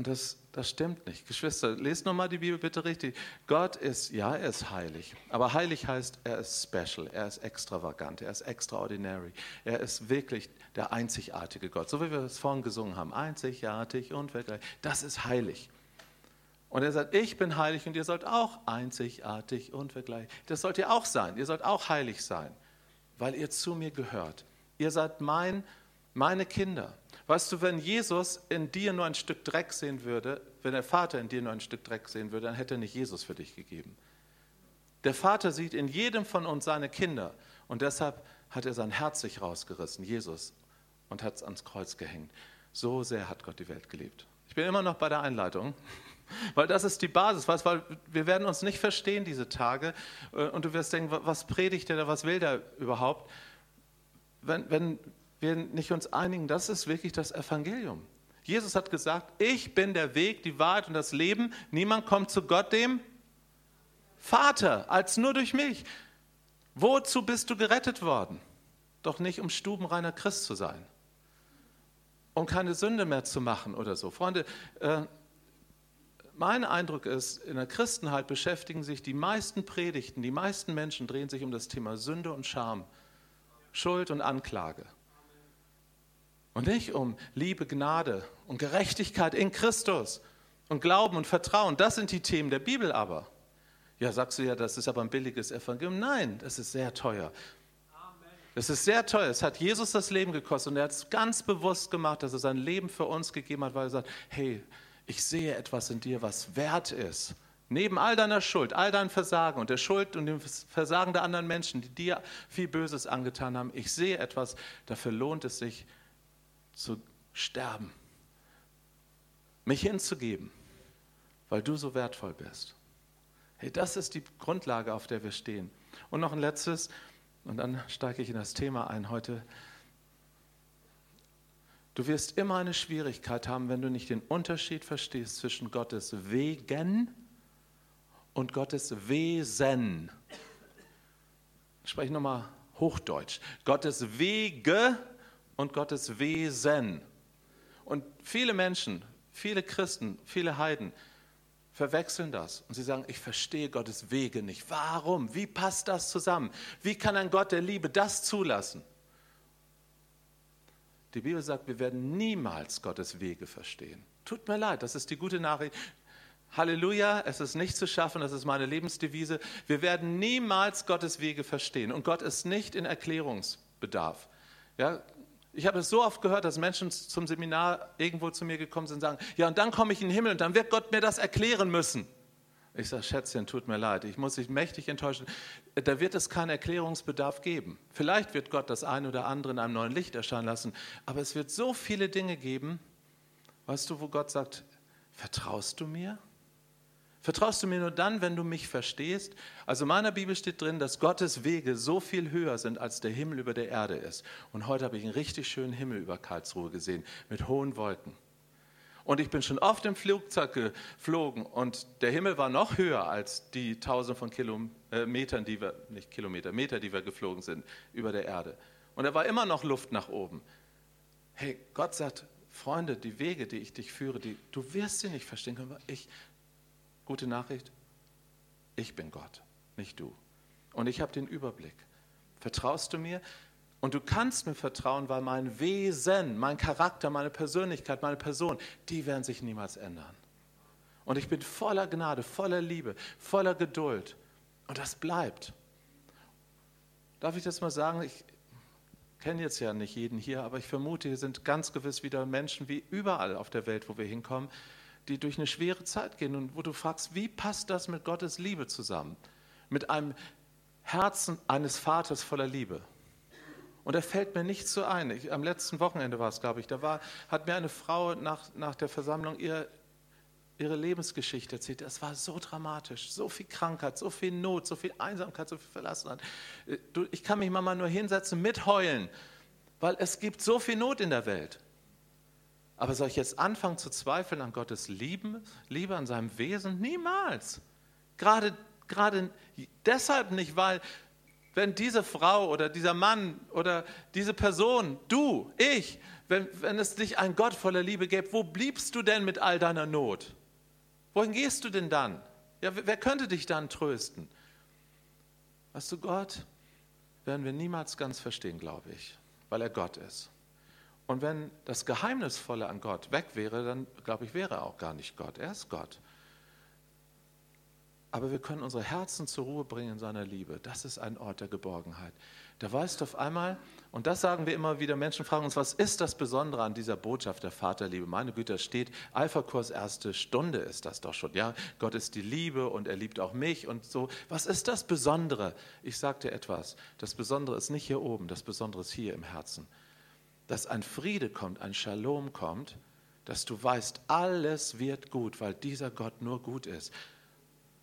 Und das, das stimmt nicht. Geschwister, lest nochmal die Bibel bitte richtig. Gott ist, ja, er ist heilig. Aber heilig heißt, er ist special, er ist extravagant, er ist extraordinary. Er ist wirklich der einzigartige Gott. So wie wir es vorhin gesungen haben. Einzigartig und wirklich. Das ist heilig. Und er sagt, ich bin heilig und ihr sollt auch einzigartig und vergleich. Das sollt ihr auch sein. Ihr sollt auch heilig sein, weil ihr zu mir gehört. Ihr seid mein, meine Kinder. Weißt du, wenn Jesus in dir nur ein Stück Dreck sehen würde, wenn der Vater in dir nur ein Stück Dreck sehen würde, dann hätte er nicht Jesus für dich gegeben. Der Vater sieht in jedem von uns seine Kinder und deshalb hat er sein Herz sich rausgerissen, Jesus, und hat es ans Kreuz gehängt. So sehr hat Gott die Welt geliebt. Ich bin immer noch bei der Einleitung, [laughs] weil das ist die Basis, weißt, weil wir werden uns nicht verstehen diese Tage äh, und du wirst denken, was predigt der da, was will der überhaupt? Wenn, wenn wir nicht uns einigen, das ist wirklich das Evangelium. Jesus hat gesagt, ich bin der Weg, die Wahrheit und das Leben. Niemand kommt zu Gott, dem Vater, als nur durch mich. Wozu bist du gerettet worden? Doch nicht, um stubenreiner Christ zu sein. Um keine Sünde mehr zu machen oder so. Freunde, äh, mein Eindruck ist, in der Christenheit beschäftigen sich die meisten Predigten, die meisten Menschen drehen sich um das Thema Sünde und Scham, Schuld und Anklage. Und nicht um Liebe, Gnade und Gerechtigkeit in Christus und Glauben und Vertrauen. Das sind die Themen der Bibel aber. Ja, sagst du ja, das ist aber ein billiges Evangelium. Nein, das ist sehr teuer. Das ist sehr teuer. Es hat Jesus das Leben gekostet und er hat es ganz bewusst gemacht, dass er sein Leben für uns gegeben hat, weil er sagt, hey, ich sehe etwas in dir, was wert ist. Neben all deiner Schuld, all deinem Versagen und der Schuld und dem Versagen der anderen Menschen, die dir viel Böses angetan haben, ich sehe etwas, dafür lohnt es sich, zu sterben, mich hinzugeben, weil du so wertvoll bist. Hey, das ist die Grundlage, auf der wir stehen. Und noch ein letztes, und dann steige ich in das Thema ein heute. Du wirst immer eine Schwierigkeit haben, wenn du nicht den Unterschied verstehst zwischen Gottes Wegen und Gottes Wesen. Ich spreche nochmal Hochdeutsch. Gottes Wege und Gottes Wesen. Und viele Menschen, viele Christen, viele Heiden verwechseln das und sie sagen, ich verstehe Gottes Wege nicht. Warum? Wie passt das zusammen? Wie kann ein Gott der Liebe das zulassen? Die Bibel sagt, wir werden niemals Gottes Wege verstehen. Tut mir leid, das ist die gute Nachricht. Halleluja, es ist nicht zu schaffen, das ist meine Lebensdevise. Wir werden niemals Gottes Wege verstehen und Gott ist nicht in Erklärungsbedarf. Ja, ich habe es so oft gehört, dass Menschen zum Seminar irgendwo zu mir gekommen sind und sagen, ja, und dann komme ich in den Himmel und dann wird Gott mir das erklären müssen. Ich sage, Schätzchen, tut mir leid, ich muss dich mächtig enttäuschen. Da wird es keinen Erklärungsbedarf geben. Vielleicht wird Gott das eine oder andere in einem neuen Licht erscheinen lassen, aber es wird so viele Dinge geben, weißt du, wo Gott sagt, vertraust du mir? Vertraust du mir nur dann, wenn du mich verstehst? Also in meiner Bibel steht drin, dass Gottes Wege so viel höher sind, als der Himmel über der Erde ist. Und heute habe ich einen richtig schönen Himmel über Karlsruhe gesehen, mit hohen Wolken. Und ich bin schon oft im Flugzeug geflogen und der Himmel war noch höher als die tausend von Kilometern, äh, die wir, nicht Kilometer, Meter, die wir geflogen sind über der Erde. Und da war immer noch Luft nach oben. Hey, Gott sagt, Freunde, die Wege, die ich dich führe, die, du wirst sie nicht verstehen können. Ich, Gute Nachricht, ich bin Gott, nicht du. Und ich habe den Überblick. Vertraust du mir? Und du kannst mir vertrauen, weil mein Wesen, mein Charakter, meine Persönlichkeit, meine Person, die werden sich niemals ändern. Und ich bin voller Gnade, voller Liebe, voller Geduld. Und das bleibt. Darf ich das mal sagen? Ich kenne jetzt ja nicht jeden hier, aber ich vermute, hier sind ganz gewiss wieder Menschen wie überall auf der Welt, wo wir hinkommen, die durch eine schwere Zeit gehen und wo du fragst, wie passt das mit Gottes Liebe zusammen? Mit einem Herzen eines Vaters voller Liebe. Und da fällt mir nichts so ein. Ich, am letzten Wochenende war es, glaube ich, da war, hat mir eine Frau nach, nach der Versammlung ihr, ihre Lebensgeschichte erzählt. Es war so dramatisch, so viel Krankheit, so viel Not, so viel Einsamkeit, so viel Verlassenheit. Äh, ich kann mich mal nur hinsetzen, mitheulen, weil es gibt so viel Not in der Welt. Aber soll ich jetzt anfangen zu zweifeln an Gottes Liebe, Liebe an seinem Wesen? Niemals. Gerade, gerade deshalb nicht, weil wenn diese Frau oder dieser Mann oder diese Person, du, ich, wenn, wenn es nicht ein Gott voller Liebe gäbe, wo bliebst du denn mit all deiner Not? Wohin gehst du denn dann? Ja, wer könnte dich dann trösten? Weißt du, Gott werden wir niemals ganz verstehen, glaube ich, weil er Gott ist. Und wenn das Geheimnisvolle an Gott weg wäre, dann glaube ich, wäre er auch gar nicht Gott. Er ist Gott. Aber wir können unsere Herzen zur Ruhe bringen in seiner Liebe. Das ist ein Ort der Geborgenheit. Da weißt du auf einmal, und das sagen wir immer wieder, Menschen fragen uns, was ist das Besondere an dieser Botschaft der Vaterliebe? Meine Güte, da steht, Alpha-Kurs erste Stunde ist das doch schon. Ja, Gott ist die Liebe und er liebt auch mich und so. Was ist das Besondere? Ich sage dir etwas. Das Besondere ist nicht hier oben, das Besondere ist hier im Herzen dass ein Friede kommt, ein Shalom kommt, dass du weißt, alles wird gut, weil dieser Gott nur gut ist.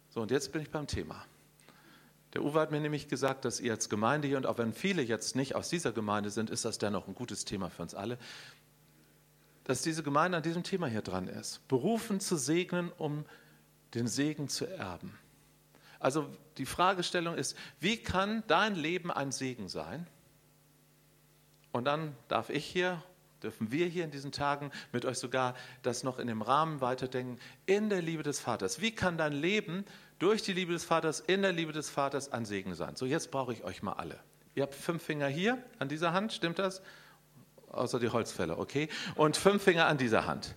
So, und jetzt bin ich beim Thema. Der Uwe hat mir nämlich gesagt, dass ihr als Gemeinde hier, und auch wenn viele jetzt nicht aus dieser Gemeinde sind, ist das dennoch ein gutes Thema für uns alle, dass diese Gemeinde an diesem Thema hier dran ist. Berufen zu segnen, um den Segen zu erben. Also die Fragestellung ist, wie kann dein Leben ein Segen sein? Und dann darf ich hier, dürfen wir hier in diesen Tagen mit euch sogar das noch in dem Rahmen weiterdenken, in der Liebe des Vaters. Wie kann dein Leben durch die Liebe des Vaters, in der Liebe des Vaters ein Segen sein? So, jetzt brauche ich euch mal alle. Ihr habt fünf Finger hier an dieser Hand, stimmt das? Außer die Holzfälle, okay? Und fünf Finger an dieser Hand.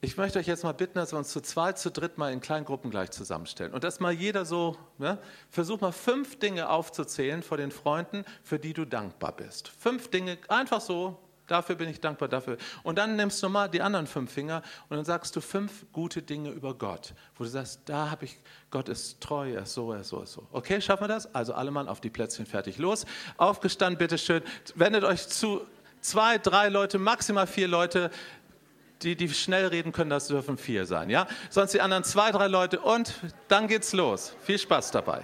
Ich möchte euch jetzt mal bitten, dass wir uns zu zweit, zu dritt mal in kleinen Gruppen gleich zusammenstellen. Und dass mal jeder so, ne, versuch mal fünf Dinge aufzuzählen vor den Freunden, für die du dankbar bist. Fünf Dinge, einfach so, dafür bin ich dankbar, dafür. Und dann nimmst du mal die anderen fünf Finger und dann sagst du fünf gute Dinge über Gott, wo du sagst, da habe ich, Gott ist treu, er ist so, er ist so, er ist so. Okay, schaffen wir das? Also alle Mann auf die Plätzchen, fertig, los. Aufgestanden, bitteschön. Wendet euch zu zwei, drei Leute, maximal vier Leute die, die schnell reden können, das dürfen vier sein. Ja? Sonst die anderen zwei, drei Leute und dann geht's los. Viel Spaß dabei.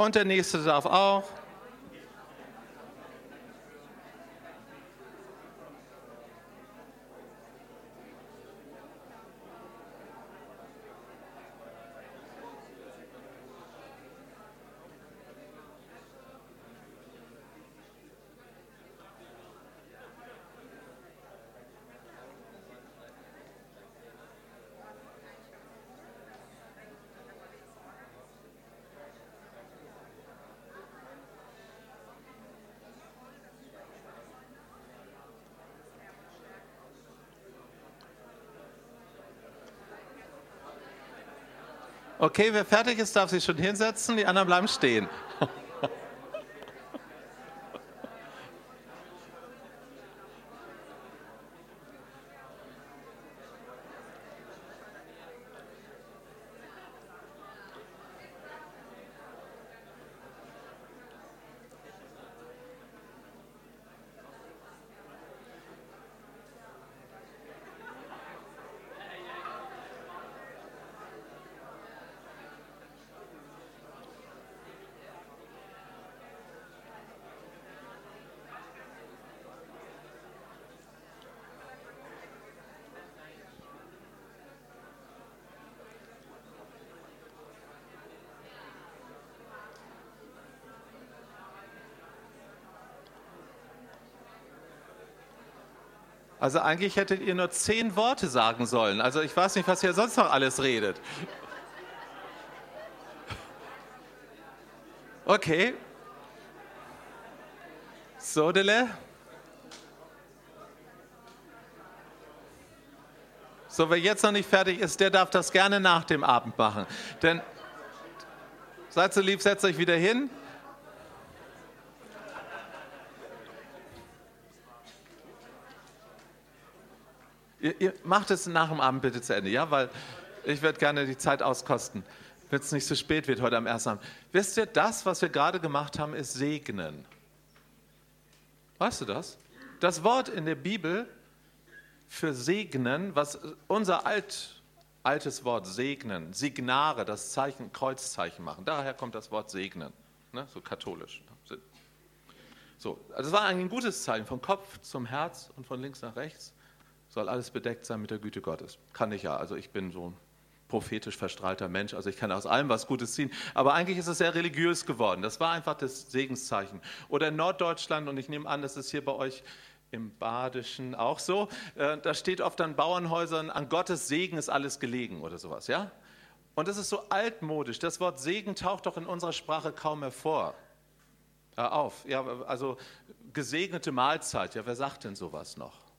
Und der nächste darf auch. Okay, wer fertig ist, darf sich schon hinsetzen, die anderen bleiben stehen. Also eigentlich hättet ihr nur zehn Worte sagen sollen. Also ich weiß nicht, was ihr sonst noch alles redet. Okay. Sodele. So, wer jetzt noch nicht fertig ist, der darf das gerne nach dem Abend machen. Denn seid so lieb, setzt euch wieder hin. Ihr, ihr macht es nach dem Abend bitte zu Ende, ja? Weil ich werde gerne die Zeit auskosten, wenn es nicht zu so spät wird heute am ersten Abend. Wisst ihr, das, was wir gerade gemacht haben, ist segnen. Weißt du das? Das Wort in der Bibel für segnen, was unser alt, altes Wort segnen, Signare, das Zeichen, Kreuzzeichen machen, daher kommt das Wort segnen, ne? so katholisch. So, also das war ein gutes Zeichen, vom Kopf zum Herz und von links nach rechts soll alles bedeckt sein mit der Güte Gottes. Kann ich ja, also ich bin so ein prophetisch verstrahlter Mensch, also ich kann aus allem was Gutes ziehen. Aber eigentlich ist es sehr religiös geworden. Das war einfach das Segenszeichen. Oder in Norddeutschland, und ich nehme an, das ist hier bei euch im Badischen auch so, äh, da steht oft an Bauernhäusern, an Gottes Segen ist alles gelegen oder sowas, ja? Und das ist so altmodisch. Das Wort Segen taucht doch in unserer Sprache kaum hervor. Hör auf. Ja, also gesegnete Mahlzeit, ja, wer sagt denn sowas noch?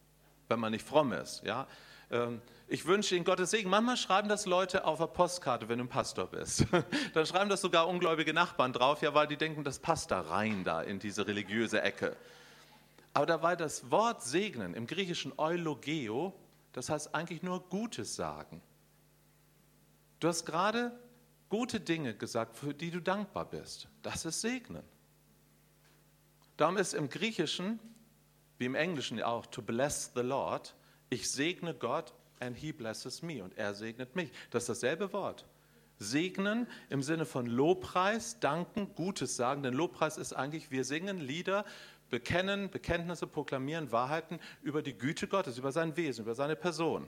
Wenn man nicht fromm ist. Ja? Ähm, ich wünsche Ihnen Gottes Segen. Manchmal schreiben das Leute auf der Postkarte, wenn du ein Pastor bist. [laughs] Dann schreiben das sogar ungläubige Nachbarn drauf, ja, weil die denken, das passt da rein, da in diese religiöse Ecke. Aber dabei das Wort segnen im griechischen Eulogeo, das heißt eigentlich nur Gutes sagen. Du hast gerade gute Dinge gesagt, für die du dankbar bist. Das ist segnen. Darum ist im Griechischen wie im Englischen auch, to bless the Lord. Ich segne Gott and he blesses me und er segnet mich. Das ist dasselbe Wort. Segnen im Sinne von Lobpreis, danken, Gutes sagen, denn Lobpreis ist eigentlich, wir singen Lieder, bekennen, Bekenntnisse, proklamieren Wahrheiten über die Güte Gottes, über sein Wesen, über seine Person.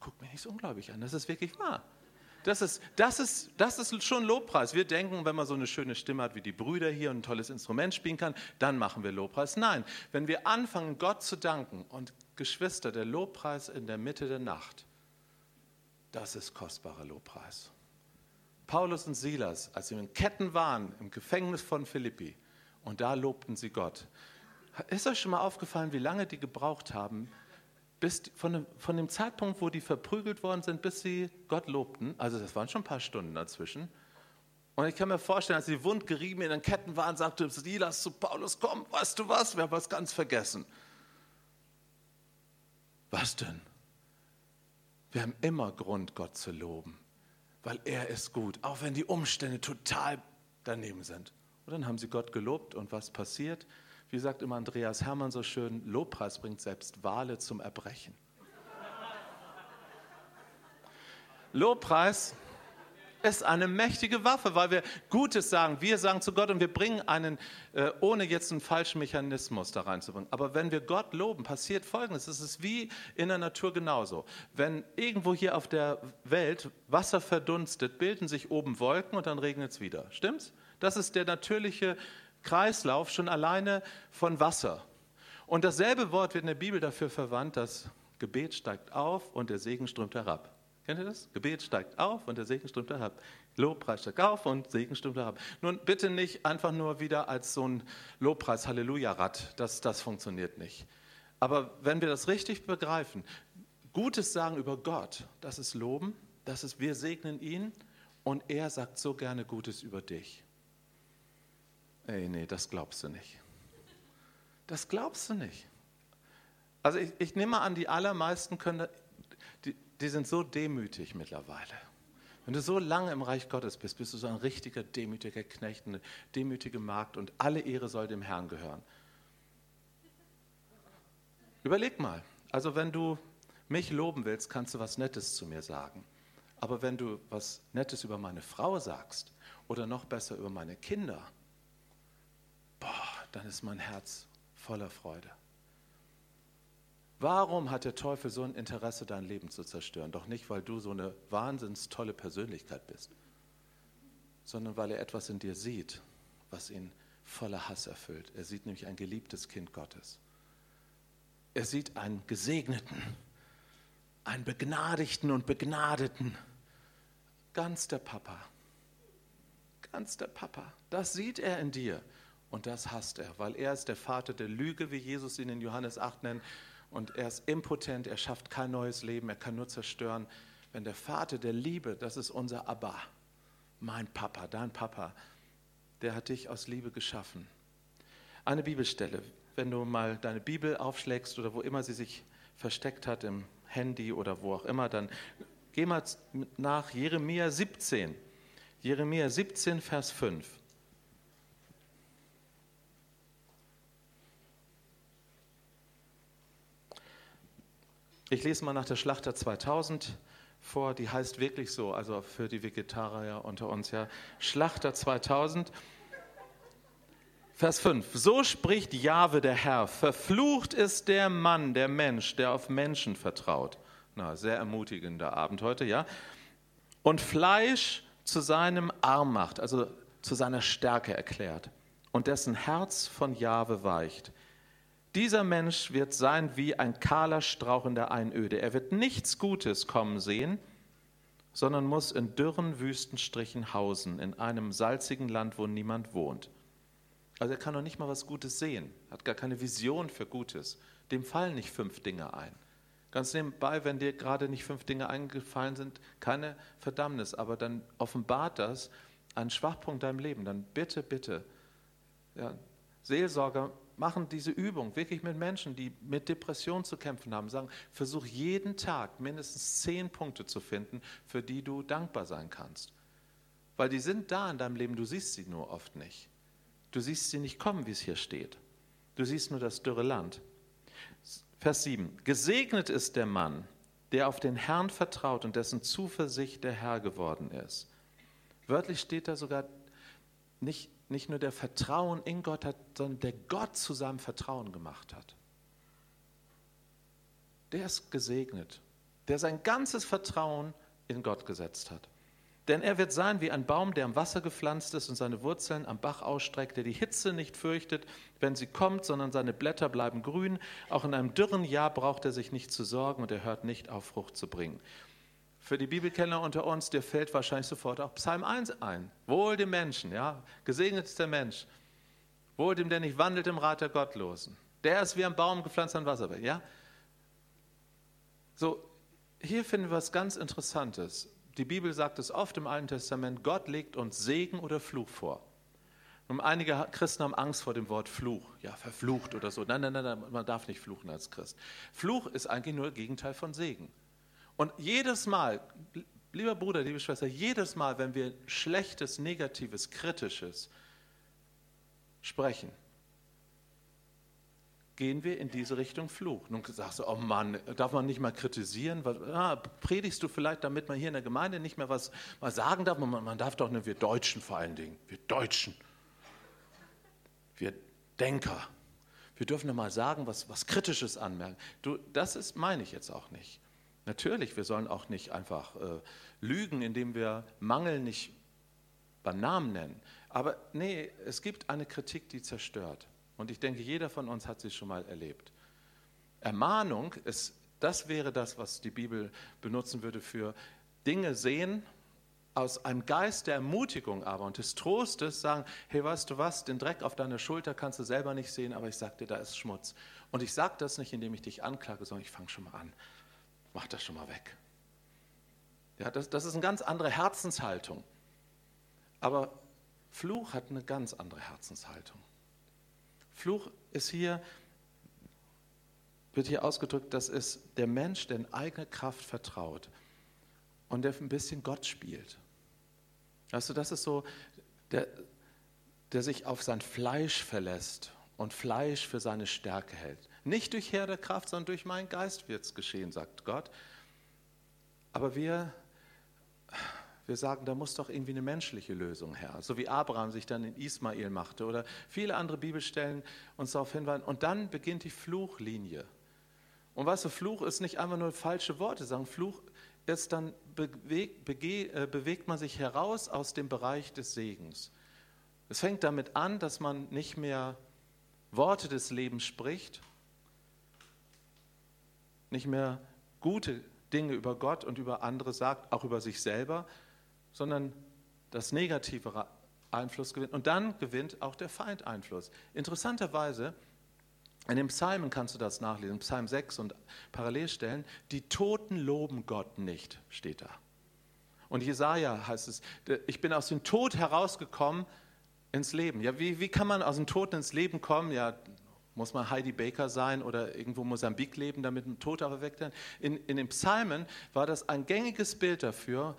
Guck mir nicht so unglaublich an, das ist wirklich wahr. Das ist, das, ist, das ist schon Lobpreis. Wir denken, wenn man so eine schöne Stimme hat wie die Brüder hier und ein tolles Instrument spielen kann, dann machen wir Lobpreis. Nein, wenn wir anfangen, Gott zu danken und Geschwister, der Lobpreis in der Mitte der Nacht, das ist kostbarer Lobpreis. Paulus und Silas, als sie in Ketten waren, im Gefängnis von Philippi, und da lobten sie Gott. Ist euch schon mal aufgefallen, wie lange die gebraucht haben, bis von dem, von dem Zeitpunkt, wo die verprügelt worden sind, bis sie Gott lobten, also das waren schon ein paar Stunden dazwischen. Und ich kann mir vorstellen, als sie wundgerieben in den Ketten waren, sagte Silas zu Paulus, komm, weißt du was, wir haben was ganz vergessen. Was denn? Wir haben immer Grund, Gott zu loben, weil er ist gut, auch wenn die Umstände total daneben sind. Und dann haben sie Gott gelobt und was passiert? Wie sagt immer Andreas Hermann so schön, Lobpreis bringt selbst Wale zum Erbrechen. Lobpreis ist eine mächtige Waffe, weil wir Gutes sagen. Wir sagen zu Gott und wir bringen einen, äh, ohne jetzt einen falschen Mechanismus da reinzubringen. Aber wenn wir Gott loben, passiert Folgendes. Es ist wie in der Natur genauso. Wenn irgendwo hier auf der Welt Wasser verdunstet, bilden sich oben Wolken und dann regnet es wieder. Stimmt's? Das ist der natürliche Kreislauf schon alleine von Wasser. Und dasselbe Wort wird in der Bibel dafür verwandt, dass Gebet steigt auf und der Segen strömt herab. Kennt ihr das? Gebet steigt auf und der Segen strömt herab. Lobpreis steigt auf und Segen strömt herab. Nun bitte nicht einfach nur wieder als so ein Lobpreis-Halleluja-Rad. Das, das funktioniert nicht. Aber wenn wir das richtig begreifen, Gutes sagen über Gott, das ist Loben, das ist wir segnen ihn und er sagt so gerne Gutes über dich. Ey, nee, das glaubst du nicht. Das glaubst du nicht. Also ich, ich nehme an, die allermeisten können, die, die sind so demütig mittlerweile. Wenn du so lange im Reich Gottes bist, bist du so ein richtiger demütiger Knecht, eine demütige Magd und alle Ehre soll dem Herrn gehören. Überleg mal, also wenn du mich loben willst, kannst du was Nettes zu mir sagen. Aber wenn du was Nettes über meine Frau sagst oder noch besser über meine Kinder, boah, dann ist mein Herz voller Freude. Warum hat der Teufel so ein Interesse, dein Leben zu zerstören? Doch nicht, weil du so eine wahnsinns tolle Persönlichkeit bist, sondern weil er etwas in dir sieht, was ihn voller Hass erfüllt. Er sieht nämlich ein geliebtes Kind Gottes. Er sieht einen Gesegneten, einen Begnadigten und Begnadeten. Ganz der Papa. Ganz der Papa. Das sieht er in dir. Und das hasst er, weil er ist der Vater der Lüge, wie Jesus ihn in Johannes 8 nennt. Und er ist impotent, er schafft kein neues Leben, er kann nur zerstören. Wenn der Vater der Liebe, das ist unser Abba, mein Papa, dein Papa, der hat dich aus Liebe geschaffen. Eine Bibelstelle, wenn du mal deine Bibel aufschlägst oder wo immer sie sich versteckt hat, im Handy oder wo auch immer, dann geh mal nach Jeremia 17. Jeremia 17, Vers 5. Ich lese mal nach der Schlachter 2000 vor, die heißt wirklich so, also für die Vegetarier unter uns, ja. Schlachter 2000. Vers 5. So spricht Jahwe der Herr: Verflucht ist der Mann, der Mensch, der auf Menschen vertraut. Na, sehr ermutigender Abend heute, ja. Und Fleisch zu seinem Arm macht, also zu seiner Stärke erklärt. Und dessen Herz von Jahwe weicht. Dieser Mensch wird sein wie ein kahler Strauch in der Einöde. Er wird nichts Gutes kommen sehen, sondern muss in dürren Wüstenstrichen hausen, in einem salzigen Land, wo niemand wohnt. Also er kann noch nicht mal was Gutes sehen, hat gar keine Vision für Gutes. Dem fallen nicht fünf Dinge ein. Ganz nebenbei, wenn dir gerade nicht fünf Dinge eingefallen sind, keine Verdammnis, aber dann offenbart das einen Schwachpunkt deinem Leben. Dann bitte, bitte, ja, Seelsorger machen diese Übung wirklich mit Menschen, die mit Depressionen zu kämpfen haben. Sagen, versuch jeden Tag mindestens zehn Punkte zu finden, für die du dankbar sein kannst. Weil die sind da in deinem Leben, du siehst sie nur oft nicht. Du siehst sie nicht kommen, wie es hier steht. Du siehst nur das dürre Land. Vers 7. Gesegnet ist der Mann, der auf den Herrn vertraut und dessen Zuversicht der Herr geworden ist. Wörtlich steht da sogar nicht nicht nur der Vertrauen in Gott hat, sondern der Gott zu seinem Vertrauen gemacht hat. Der ist gesegnet, der sein ganzes Vertrauen in Gott gesetzt hat. Denn er wird sein wie ein Baum, der am Wasser gepflanzt ist und seine Wurzeln am Bach ausstreckt, der die Hitze nicht fürchtet, wenn sie kommt, sondern seine Blätter bleiben grün. Auch in einem dürren Jahr braucht er sich nicht zu sorgen und er hört nicht auf, Frucht zu bringen. Für die Bibelkenner unter uns, dir fällt wahrscheinlich sofort auch Psalm 1 ein. Wohl dem Menschen, ja, gesegnet ist der Mensch. Wohl dem, der nicht wandelt im Rat der Gottlosen. Der ist wie ein Baum gepflanzt an Wasserbecken, ja. So, hier finden wir was ganz Interessantes. Die Bibel sagt es oft im Alten Testament, Gott legt uns Segen oder Fluch vor. Und einige Christen haben Angst vor dem Wort Fluch, ja, verflucht oder so. Nein, nein, nein, man darf nicht fluchen als Christ. Fluch ist eigentlich nur das Gegenteil von Segen. Und jedes Mal, lieber Bruder, liebe Schwester, jedes Mal, wenn wir Schlechtes, Negatives, Kritisches sprechen, gehen wir in diese Richtung Fluch. Nun sagst du, oh Mann, darf man nicht mal kritisieren? Ah, predigst du vielleicht, damit man hier in der Gemeinde nicht mehr was mal sagen darf? Man, man darf doch nur, wir Deutschen vor allen Dingen, wir Deutschen, wir Denker, wir dürfen ja mal sagen, was, was Kritisches anmerken. Du, das ist, meine ich jetzt auch nicht. Natürlich, wir sollen auch nicht einfach äh, lügen, indem wir Mangel nicht beim Namen nennen. Aber nee, es gibt eine Kritik, die zerstört. Und ich denke, jeder von uns hat sie schon mal erlebt. Ermahnung ist, das wäre das, was die Bibel benutzen würde für Dinge sehen, aus einem Geist der Ermutigung aber und des Trostes sagen, hey, weißt du was, den Dreck auf deiner Schulter kannst du selber nicht sehen, aber ich sage dir, da ist Schmutz. Und ich sage das nicht, indem ich dich anklage, sondern ich fange schon mal an. Mach das schon mal weg. Ja, das, das ist eine ganz andere Herzenshaltung. Aber Fluch hat eine ganz andere Herzenshaltung. Fluch ist hier, wird hier ausgedrückt, das ist der Mensch, der in eigene Kraft vertraut und der ein bisschen Gott spielt. Weißt du, das ist so, der, der sich auf sein Fleisch verlässt und Fleisch für seine Stärke hält. Nicht durch Herr der Kraft, sondern durch meinen Geist wird es geschehen, sagt Gott. Aber wir, wir sagen, da muss doch irgendwie eine menschliche Lösung her. So wie Abraham sich dann in Ismael machte oder viele andere Bibelstellen uns darauf hinweisen. Und dann beginnt die Fluchlinie. Und weißt du, Fluch ist nicht einfach nur falsche Worte sagen. Fluch ist dann bewegt, äh, bewegt man sich heraus aus dem Bereich des Segens. Es fängt damit an, dass man nicht mehr Worte des Lebens spricht, nicht mehr gute Dinge über Gott und über andere sagt, auch über sich selber, sondern das negative Einfluss gewinnt. Und dann gewinnt auch der Feind Einfluss. Interessanterweise, in den Psalmen kannst du das nachlesen, Psalm 6 und Parallelstellen, die Toten loben Gott nicht, steht da. Und Jesaja heißt es, ich bin aus dem Tod herausgekommen ins Leben. Ja, wie, wie kann man aus dem Tod ins Leben kommen? Ja, muss man Heidi Baker sein oder irgendwo Mosambik leben, damit ein Toter erweckt wird? In, in den Psalmen war das ein gängiges Bild dafür,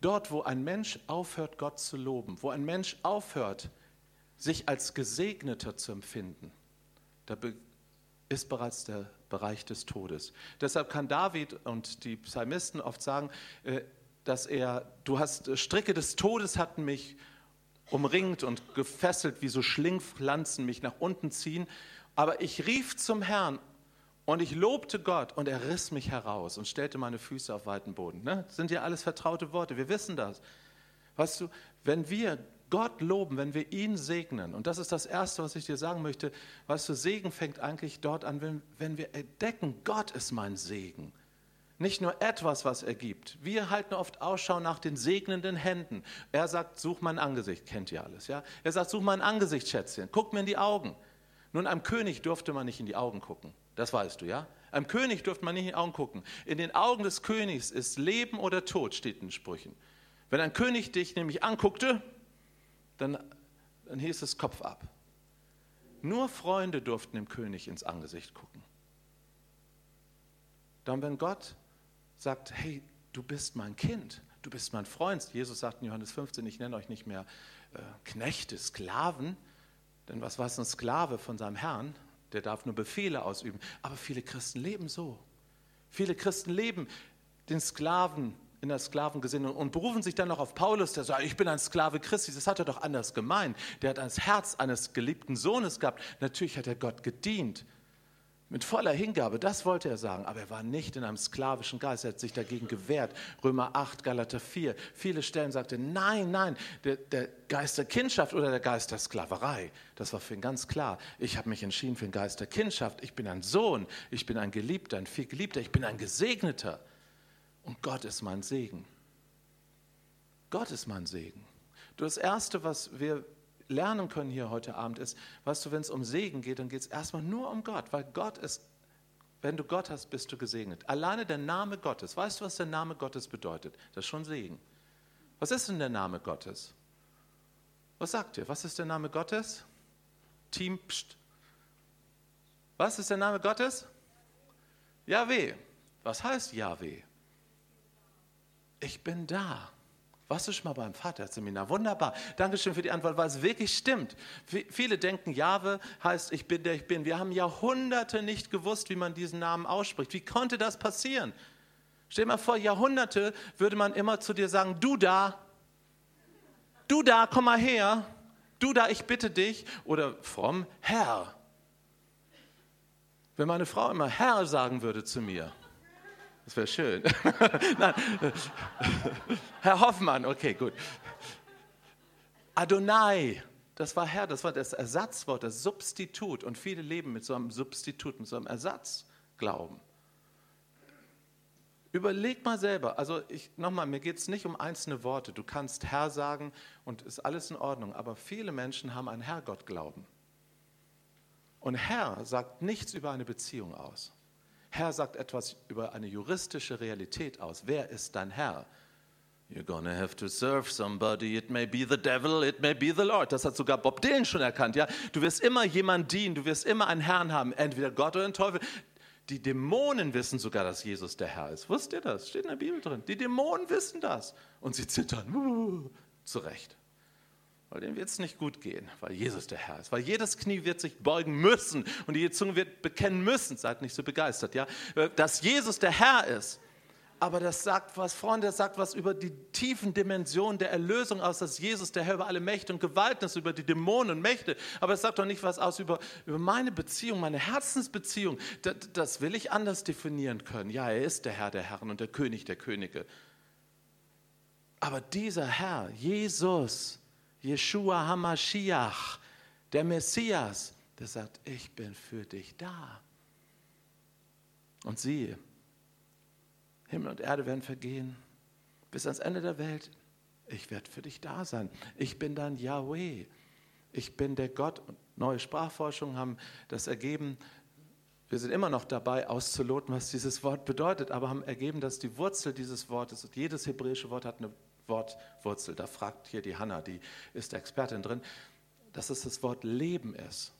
dort, wo ein Mensch aufhört, Gott zu loben, wo ein Mensch aufhört, sich als Gesegneter zu empfinden, da ist bereits der Bereich des Todes. Deshalb kann David und die Psalmisten oft sagen, äh, dass er, du hast äh, Stricke des Todes hatten mich umringt und gefesselt, wie so Schlingpflanzen mich nach unten ziehen. Aber ich rief zum Herrn und ich lobte Gott und er riss mich heraus und stellte meine Füße auf weiten Boden. Ne? Das sind ja alles vertraute Worte, wir wissen das. Weißt du, wenn wir Gott loben, wenn wir ihn segnen, und das ist das Erste, was ich dir sagen möchte, weißt du, Segen fängt eigentlich dort an, wenn, wenn wir entdecken, Gott ist mein Segen. Nicht nur etwas, was er gibt. Wir halten oft Ausschau nach den segnenden Händen. Er sagt, such mein Angesicht, kennt ihr alles, ja? Er sagt, such mein Angesicht, Schätzchen, guck mir in die Augen. Nun, einem König durfte man nicht in die Augen gucken. Das weißt du, ja? Einem König durfte man nicht in die Augen gucken. In den Augen des Königs ist Leben oder Tod, steht in den Sprüchen. Wenn ein König dich nämlich anguckte, dann, dann hieß es Kopf ab. Nur Freunde durften dem König ins Angesicht gucken. Dann, wenn Gott sagt, hey, du bist mein Kind, du bist mein Freund. Jesus sagt in Johannes 15, ich nenne euch nicht mehr äh, Knechte, Sklaven, denn was es ein Sklave von seinem Herrn? Der darf nur Befehle ausüben. Aber viele Christen leben so. Viele Christen leben den Sklaven in der Sklavengesinnung und berufen sich dann noch auf Paulus, der sagt, ich bin ein Sklave Christi. Das hat er doch anders gemeint. Der hat das Herz eines geliebten Sohnes gehabt. Natürlich hat er Gott gedient mit voller Hingabe, das wollte er sagen, aber er war nicht in einem sklavischen Geist, er hat sich dagegen gewehrt. Römer 8, Galater 4, viele Stellen sagte, nein, nein, der, der Geist der Kindschaft oder der Geist der Sklaverei. Das war für ihn ganz klar. Ich habe mich entschieden für den Geist der Kindschaft. Ich bin ein Sohn, ich bin ein Geliebter, ein viel Geliebter, ich bin ein Gesegneter. Und Gott ist mein Segen. Gott ist mein Segen. Das Erste, was wir lernen können hier heute Abend ist, weißt du, wenn es um Segen geht, dann geht es erstmal nur um Gott, weil Gott ist, wenn du Gott hast, bist du gesegnet. Alleine der Name Gottes, weißt du, was der Name Gottes bedeutet? Das ist schon Segen. Was ist denn der Name Gottes? Was sagt ihr? Was ist der Name Gottes? Team, pst. Was ist der Name Gottes? Yahweh. Was heißt Yahweh? Ich bin da. Warst du schon mal beim Vaterseminar? Wunderbar. Dankeschön für die Antwort, weil es wirklich stimmt. Viele denken, Jahwe heißt, ich bin der ich bin. Wir haben Jahrhunderte nicht gewusst, wie man diesen Namen ausspricht. Wie konnte das passieren? Stell dir mal vor, Jahrhunderte würde man immer zu dir sagen, du da, du da, komm mal her, du da, ich bitte dich. Oder fromm, Herr. Wenn meine Frau immer Herr sagen würde zu mir, das wäre schön. [laughs] Herr Hoffmann, okay, gut. Adonai, das war Herr, das war das Ersatzwort, das Substitut. Und viele leben mit so einem Substitut, mit so einem Ersatzglauben. Überleg mal selber, also ich, nochmal, mir geht es nicht um einzelne Worte. Du kannst Herr sagen und ist alles in Ordnung, aber viele Menschen haben einen Herrgott glauben. Und Herr sagt nichts über eine Beziehung aus. Herr sagt etwas über eine juristische Realität aus. Wer ist dein Herr? You're gonna have to serve somebody. It may be the devil, it may be the Lord. Das hat sogar Bob Dylan schon erkannt. Ja, du wirst immer jemand dienen, du wirst immer einen Herrn haben, entweder Gott oder den Teufel. Die Dämonen wissen sogar, dass Jesus der Herr ist. Wusst ihr das? Steht in der Bibel drin. Die Dämonen wissen das und sie zittern. Zu Recht. Weil denen wird es nicht gut gehen, weil Jesus der Herr ist. Weil jedes Knie wird sich beugen müssen und die Zunge wird bekennen müssen. Seid nicht so begeistert, ja? Dass Jesus der Herr ist. Aber das sagt was, Freunde, das sagt was über die tiefen Dimensionen der Erlösung aus, dass Jesus der Herr über alle Mächte und Gewalten ist, über die Dämonen und Mächte. Aber es sagt doch nicht was aus über, über meine Beziehung, meine Herzensbeziehung. Das, das will ich anders definieren können. Ja, er ist der Herr der Herren und der König der Könige. Aber dieser Herr, Jesus, Yeshua Hamashiach, der Messias, der sagt, ich bin für dich da. Und siehe, Himmel und Erde werden vergehen, bis ans Ende der Welt. Ich werde für dich da sein. Ich bin dein Yahweh. Ich bin der Gott. Und neue Sprachforschungen haben das ergeben. Wir sind immer noch dabei, auszuloten, was dieses Wort bedeutet, aber haben ergeben, dass die Wurzel dieses Wortes, jedes hebräische Wort hat eine Wortwurzel. Da fragt hier die Hanna, die ist Expertin drin, dass es das Wort Leben ist.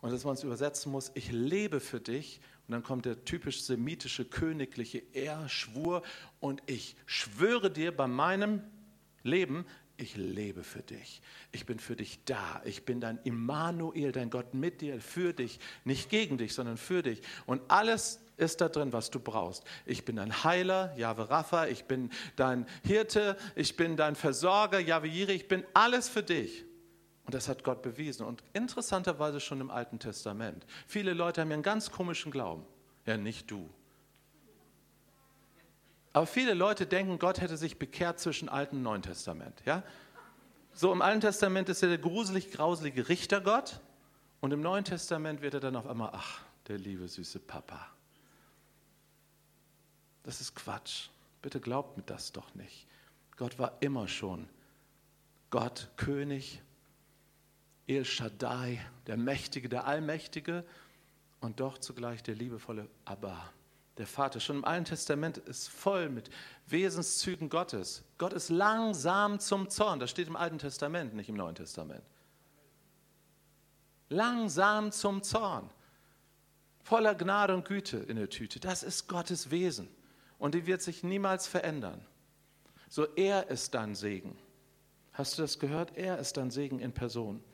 Und dass man es übersetzen muss, ich lebe für dich und dann kommt der typisch semitische königliche Er-Schwur und ich schwöre dir bei meinem Leben, ich lebe für dich. Ich bin für dich da. Ich bin dein Immanuel, dein Gott mit dir, für dich, nicht gegen dich, sondern für dich. Und alles ist da drin, was du brauchst. Ich bin dein Heiler, Jahwe Rapha, ich bin dein Hirte, ich bin dein Versorger, Jahwe Jireh, ich bin alles für dich. Und das hat Gott bewiesen. Und interessanterweise schon im Alten Testament. Viele Leute haben ja einen ganz komischen Glauben. Ja, nicht du. Aber viele Leute denken, Gott hätte sich bekehrt zwischen Alten und Neuen Testament. Ja? So im Alten Testament ist er der gruselig grauselige Richtergott und im Neuen Testament wird er dann auf einmal, ach, der liebe süße Papa. Das ist Quatsch. Bitte glaubt mir das doch nicht. Gott war immer schon Gott, König, El Shaddai, der Mächtige, der Allmächtige und doch zugleich der liebevolle Abba, der Vater. Schon im Alten Testament ist voll mit Wesenszügen Gottes. Gott ist langsam zum Zorn. Das steht im Alten Testament, nicht im Neuen Testament. Langsam zum Zorn. Voller Gnade und Güte in der Tüte. Das ist Gottes Wesen. Und die wird sich niemals verändern. So, er ist dein Segen. Hast du das gehört? Er ist dein Segen in Person.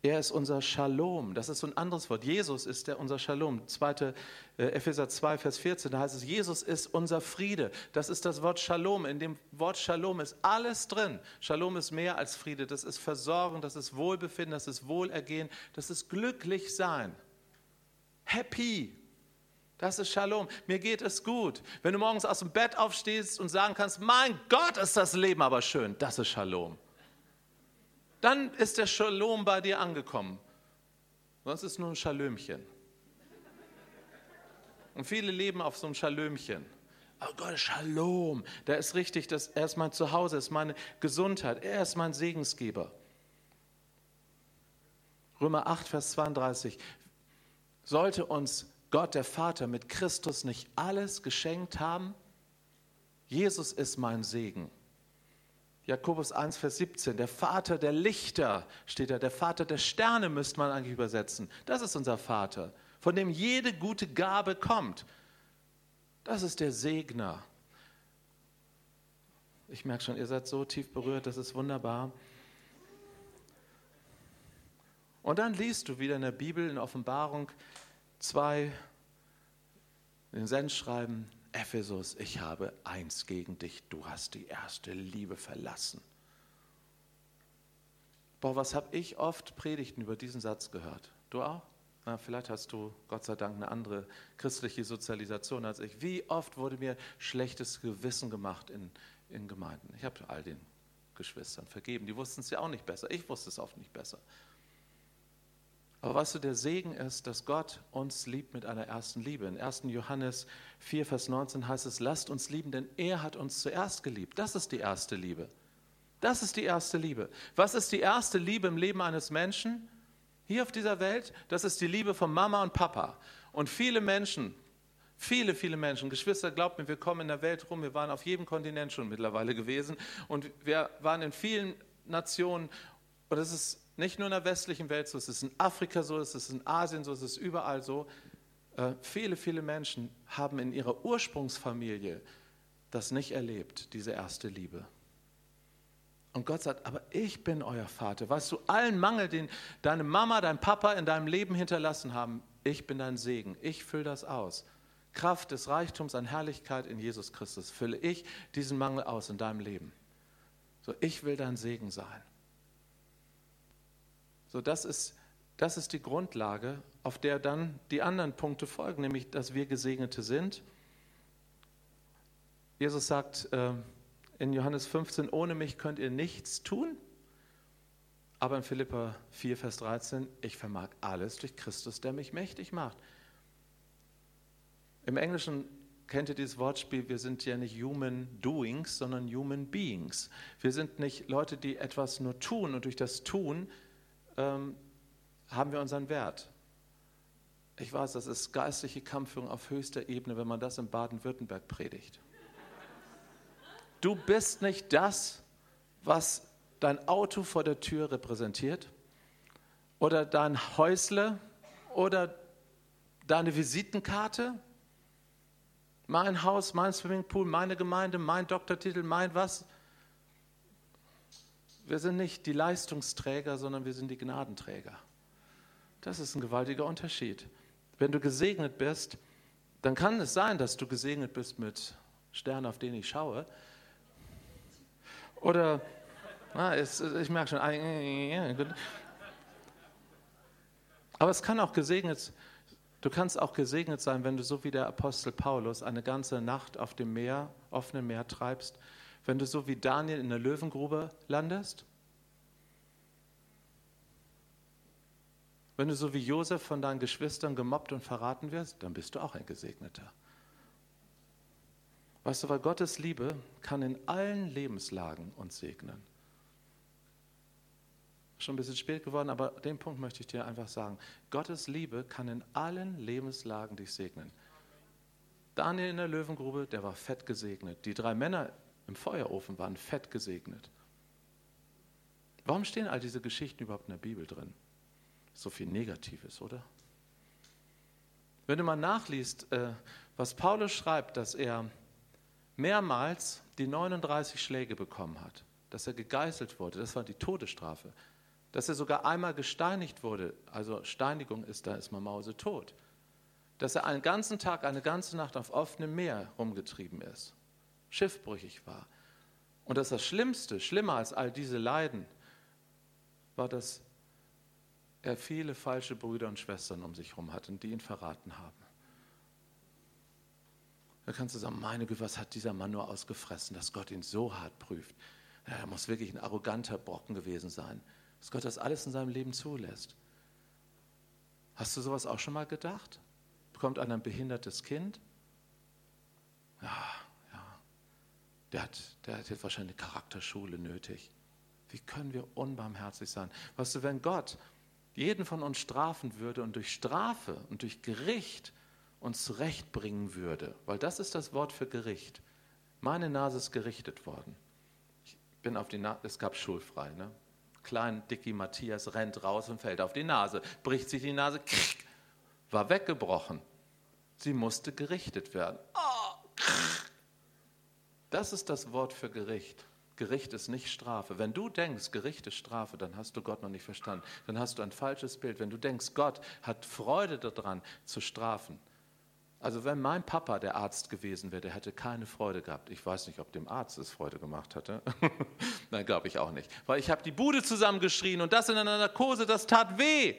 Er ist unser Shalom. Das ist so ein anderes Wort. Jesus ist der unser Shalom. 2. Äh, Epheser 2, Vers 14, da heißt es, Jesus ist unser Friede. Das ist das Wort Shalom. In dem Wort Shalom ist alles drin. Shalom ist mehr als Friede. Das ist Versorgung, das ist Wohlbefinden, das ist Wohlergehen, das ist glücklich sein. Happy. Das ist Shalom. Mir geht es gut. Wenn du morgens aus dem Bett aufstehst und sagen kannst, mein Gott, ist das Leben aber schön. Das ist Shalom dann ist der Shalom bei dir angekommen. Sonst ist es nur ein Schalömchen. Und viele leben auf so einem Schalömchen. Oh Gott, Shalom, der ist richtig, das, er ist mein Zuhause, er ist meine Gesundheit, er ist mein Segensgeber. Römer 8, Vers 32. Sollte uns Gott, der Vater, mit Christus nicht alles geschenkt haben? Jesus ist mein Segen. Jakobus 1, Vers 17, der Vater der Lichter steht da, der Vater der Sterne müsste man eigentlich übersetzen. Das ist unser Vater, von dem jede gute Gabe kommt. Das ist der Segner. Ich merke schon, ihr seid so tief berührt, das ist wunderbar. Und dann liest du wieder in der Bibel, in Offenbarung 2, in den Sendschreiben, Ephesus, ich habe eins gegen dich, du hast die erste Liebe verlassen. Boah, was habe ich oft Predigten über diesen Satz gehört? Du auch? Na, vielleicht hast du Gott sei Dank eine andere christliche Sozialisation als ich. Wie oft wurde mir schlechtes Gewissen gemacht in, in Gemeinden? Ich habe all den Geschwistern vergeben. Die wussten es ja auch nicht besser. Ich wusste es oft nicht besser. Aber weißt du, der Segen ist, dass Gott uns liebt mit einer ersten Liebe. In 1. Johannes 4, Vers 19 heißt es, lasst uns lieben, denn er hat uns zuerst geliebt. Das ist die erste Liebe. Das ist die erste Liebe. Was ist die erste Liebe im Leben eines Menschen? Hier auf dieser Welt, das ist die Liebe von Mama und Papa. Und viele Menschen Viele, viele Menschen. Geschwister, glaubt mir, wir kommen in der Welt rum. Wir waren auf jedem Kontinent schon mittlerweile gewesen. Und wir waren in vielen Nationen. Und es ist nicht nur in der westlichen Welt so, es ist in Afrika so, es ist in Asien so, es ist überall so. Äh, viele, viele Menschen haben in ihrer Ursprungsfamilie das nicht erlebt, diese erste Liebe. Und Gott sagt, aber ich bin euer Vater. Weißt du, allen Mangel, den deine Mama, dein Papa in deinem Leben hinterlassen haben, ich bin dein Segen. Ich fülle das aus. Kraft des Reichtums an Herrlichkeit in Jesus Christus fülle ich diesen Mangel aus in deinem Leben. So, ich will dein Segen sein. So, das ist, das ist die Grundlage, auf der dann die anderen Punkte folgen, nämlich, dass wir Gesegnete sind. Jesus sagt äh, in Johannes 15, ohne mich könnt ihr nichts tun. Aber in Philippa 4, Vers 13, ich vermag alles durch Christus, der mich mächtig macht. Im Englischen kennt ihr dieses Wortspiel, wir sind ja nicht human doings, sondern human beings. Wir sind nicht Leute, die etwas nur tun und durch das Tun ähm, haben wir unseren Wert. Ich weiß, das ist geistliche Kampfführung auf höchster Ebene, wenn man das in Baden-Württemberg predigt. Du bist nicht das, was dein Auto vor der Tür repräsentiert oder dein Häusle oder deine Visitenkarte mein Haus, mein Swimmingpool, meine Gemeinde, mein Doktortitel, mein was. Wir sind nicht die Leistungsträger, sondern wir sind die Gnadenträger. Das ist ein gewaltiger Unterschied. Wenn du gesegnet bist, dann kann es sein, dass du gesegnet bist mit Sternen, auf denen ich schaue. Oder, na, es, ich merke schon, aber es kann auch gesegnet Du kannst auch gesegnet sein, wenn du so wie der Apostel Paulus eine ganze Nacht auf dem Meer, offenen Meer treibst, wenn du so wie Daniel in der Löwengrube landest, wenn du so wie Josef von deinen Geschwistern gemobbt und verraten wirst, dann bist du auch ein Gesegneter. Weißt du, weil Gottes Liebe kann in allen Lebenslagen uns segnen schon ein bisschen spät geworden, aber den Punkt möchte ich dir einfach sagen. Gottes Liebe kann in allen Lebenslagen dich segnen. Daniel in der Löwengrube, der war fett gesegnet. Die drei Männer im Feuerofen waren fett gesegnet. Warum stehen all diese Geschichten überhaupt in der Bibel drin? So viel Negatives, oder? Wenn du mal nachliest, äh, was Paulus schreibt, dass er mehrmals die 39 Schläge bekommen hat, dass er gegeißelt wurde, das war die Todesstrafe dass er sogar einmal gesteinigt wurde, also Steinigung ist, da ist man Mause tot, dass er einen ganzen Tag, eine ganze Nacht auf offenem Meer rumgetrieben ist, schiffbrüchig war. Und dass das Schlimmste, schlimmer als all diese Leiden, war, dass er viele falsche Brüder und Schwestern um sich herum hatte, die ihn verraten haben. Da kannst du sagen, meine Güte, was hat dieser Mann nur ausgefressen, dass Gott ihn so hart prüft. er muss wirklich ein arroganter Brocken gewesen sein dass Gott das alles in seinem Leben zulässt. Hast du sowas auch schon mal gedacht? Bekommt einer ein behindertes Kind? Ja. Der hat, der hat jetzt wahrscheinlich eine Charakterschule nötig. Wie können wir unbarmherzig sein? Weißt du, wenn Gott jeden von uns strafen würde und durch Strafe und durch Gericht uns zurechtbringen würde, weil das ist das Wort für Gericht. Meine Nase ist gerichtet worden. Ich bin auf die Nase, es gab schulfrei, ne? Klein Dicky Matthias rennt raus und fällt auf die Nase, bricht sich die Nase, war weggebrochen. Sie musste gerichtet werden. Das ist das Wort für Gericht. Gericht ist nicht Strafe. Wenn du denkst, Gericht ist Strafe, dann hast du Gott noch nicht verstanden. Dann hast du ein falsches Bild. Wenn du denkst, Gott hat Freude daran zu strafen, also wenn mein Papa der Arzt gewesen wäre, der hätte keine Freude gehabt. Ich weiß nicht, ob dem Arzt es Freude gemacht hatte. [laughs] Nein, glaube ich auch nicht. Weil ich habe die Bude zusammengeschrien und das in einer Narkose, das tat weh.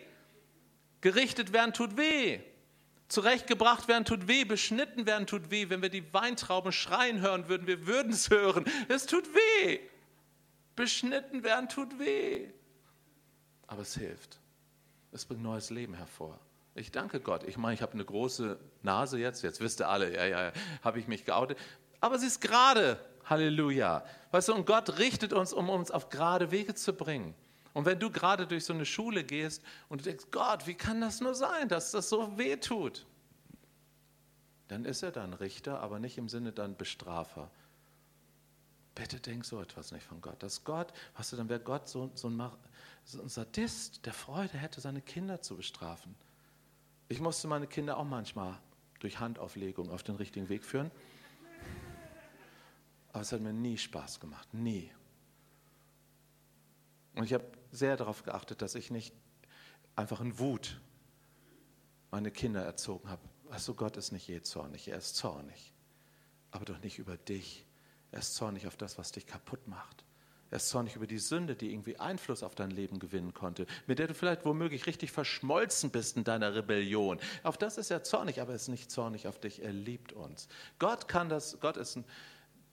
Gerichtet werden tut weh. Zurechtgebracht werden tut weh, beschnitten werden tut weh. Wenn wir die Weintrauben schreien hören würden, wir würden es hören. Es tut weh. Beschnitten werden tut weh. Aber es hilft. Es bringt neues Leben hervor. Ich danke Gott. Ich meine, ich habe eine große Nase jetzt. Jetzt wisst ihr alle, ja, ja, habe ich mich geoutet. Aber sie ist gerade. Halleluja. Weißt du, und Gott richtet uns, um uns auf gerade Wege zu bringen. Und wenn du gerade durch so eine Schule gehst und du denkst, Gott, wie kann das nur sein, dass das so weh tut? dann ist er dann Richter, aber nicht im Sinne dann Bestrafer. Bitte denk so etwas nicht von Gott. Dass Gott, weißt du, dann wäre Gott so, so, ein, so ein Sadist, der Freude hätte, seine Kinder zu bestrafen. Ich musste meine Kinder auch manchmal durch Handauflegung auf den richtigen Weg führen. Aber es hat mir nie Spaß gemacht, nie. Und ich habe sehr darauf geachtet, dass ich nicht einfach in Wut meine Kinder erzogen habe. Weißt du, Gott ist nicht je zornig, er ist zornig. Aber doch nicht über dich. Er ist zornig auf das, was dich kaputt macht. Er ist zornig über die Sünde, die irgendwie Einfluss auf dein Leben gewinnen konnte, mit der du vielleicht womöglich richtig verschmolzen bist in deiner Rebellion. Auf das ist er zornig, aber er ist nicht zornig auf dich. Er liebt uns. Gott kann das, Gott ist ein,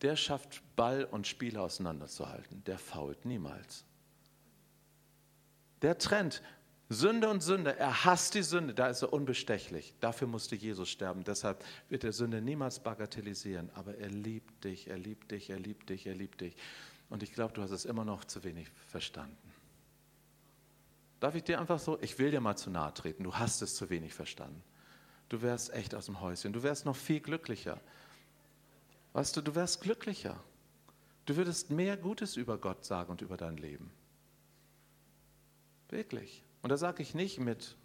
der schafft Ball und Spiel auseinanderzuhalten. Der fault niemals. Der trennt Sünde und Sünde. Er hasst die Sünde, da ist er unbestechlich. Dafür musste Jesus sterben. Deshalb wird er Sünde niemals bagatellisieren. Aber er liebt dich, er liebt dich, er liebt dich, er liebt dich. Und ich glaube, du hast es immer noch zu wenig verstanden. Darf ich dir einfach so, ich will dir mal zu nahe treten, du hast es zu wenig verstanden. Du wärst echt aus dem Häuschen, du wärst noch viel glücklicher. Weißt du, du wärst glücklicher. Du würdest mehr Gutes über Gott sagen und über dein Leben. Wirklich. Und da sage ich nicht mit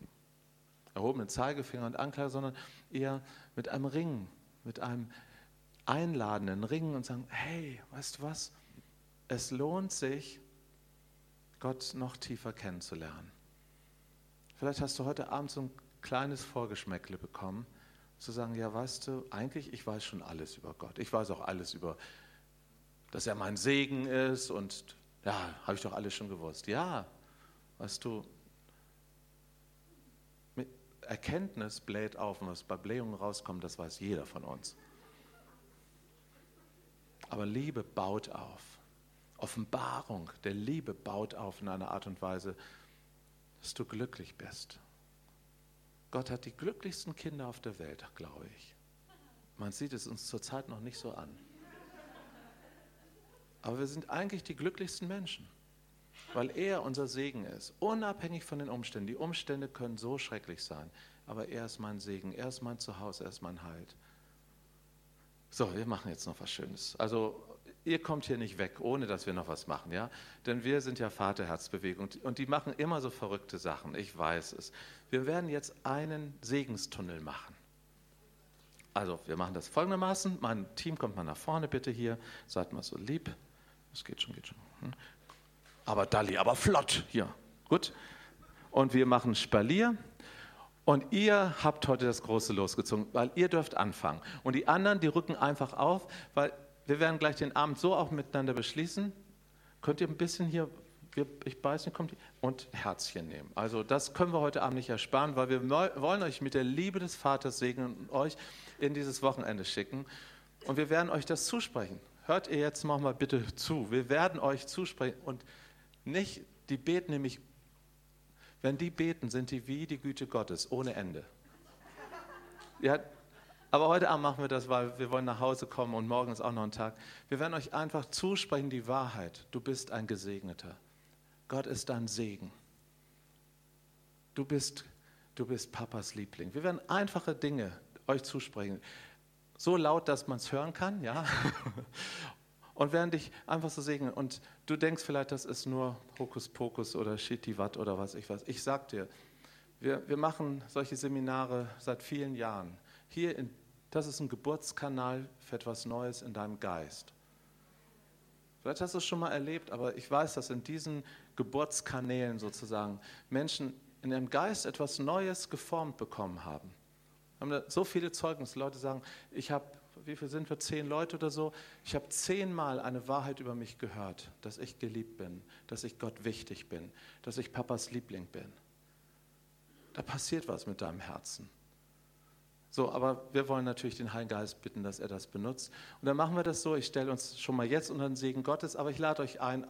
erhobenen Zeigefinger und Anklage, sondern eher mit einem Ring, mit einem einladenden Ring und sagen, hey, weißt du was? Es lohnt sich, Gott noch tiefer kennenzulernen. Vielleicht hast du heute Abend so ein kleines Vorgeschmäckle bekommen zu sagen, ja, weißt du, eigentlich, ich weiß schon alles über Gott. Ich weiß auch alles über, dass er mein Segen ist und ja, habe ich doch alles schon gewusst. Ja, weißt du, Erkenntnis bläht auf und was bei Blähungen rauskommt, das weiß jeder von uns. Aber Liebe baut auf. Offenbarung der Liebe baut auf in einer Art und Weise, dass du glücklich bist. Gott hat die glücklichsten Kinder auf der Welt, glaube ich. Man sieht es uns zurzeit noch nicht so an. Aber wir sind eigentlich die glücklichsten Menschen, weil er unser Segen ist, unabhängig von den Umständen. Die Umstände können so schrecklich sein, aber er ist mein Segen, er ist mein Zuhause, er ist mein Halt. So, wir machen jetzt noch was Schönes. Also ihr kommt hier nicht weg, ohne dass wir noch was machen, ja? Denn wir sind ja Vaterherzbewegung und die machen immer so verrückte Sachen, ich weiß es. Wir werden jetzt einen Segenstunnel machen. Also, wir machen das folgendermaßen. Mein Team kommt mal nach vorne, bitte hier. Seid mal so lieb. Das geht schon, geht schon. Aber Dalli, aber flott. Hier, gut. Und wir machen Spalier. Und ihr habt heute das große losgezogen, weil ihr dürft anfangen. Und die anderen, die rücken einfach auf, weil wir werden gleich den Abend so auch miteinander beschließen. Könnt ihr ein bisschen hier, ich weiß nicht, kommt und Herzchen nehmen. Also das können wir heute Abend nicht ersparen, weil wir wollen euch mit der Liebe des Vaters segnen und euch in dieses Wochenende schicken. Und wir werden euch das zusprechen. Hört ihr jetzt mal bitte zu. Wir werden euch zusprechen und nicht, die beten nämlich, wenn die beten, sind die wie die Güte Gottes, ohne Ende. Ja, aber heute Abend machen wir das, weil wir wollen nach Hause kommen und morgen ist auch noch ein Tag. Wir werden euch einfach zusprechen die Wahrheit. Du bist ein Gesegneter. Gott ist dein Segen. Du bist, du bist Papas Liebling. Wir werden einfache Dinge euch zusprechen. So laut, dass man es hören kann, ja. Und werden dich einfach so segnen. Und du denkst vielleicht, das ist nur Hokuspokus oder Shittiwat oder was ich weiß. Ich sag dir, wir, wir machen solche Seminare seit vielen Jahren hier, in, das ist ein Geburtskanal für etwas Neues in deinem Geist. Vielleicht hast du es schon mal erlebt, aber ich weiß, dass in diesen Geburtskanälen sozusagen Menschen in ihrem Geist etwas Neues geformt bekommen haben. Haben da so viele Zeugnisse. Leute sagen, ich habe, wie viel sind wir, zehn Leute oder so? Ich habe zehnmal eine Wahrheit über mich gehört, dass ich geliebt bin, dass ich Gott wichtig bin, dass ich Papas Liebling bin. Da passiert was mit deinem Herzen. So, aber wir wollen natürlich den Heiligen Geist bitten, dass er das benutzt. Und dann machen wir das so, ich stelle uns schon mal jetzt unter den Segen Gottes, aber ich lade euch ein,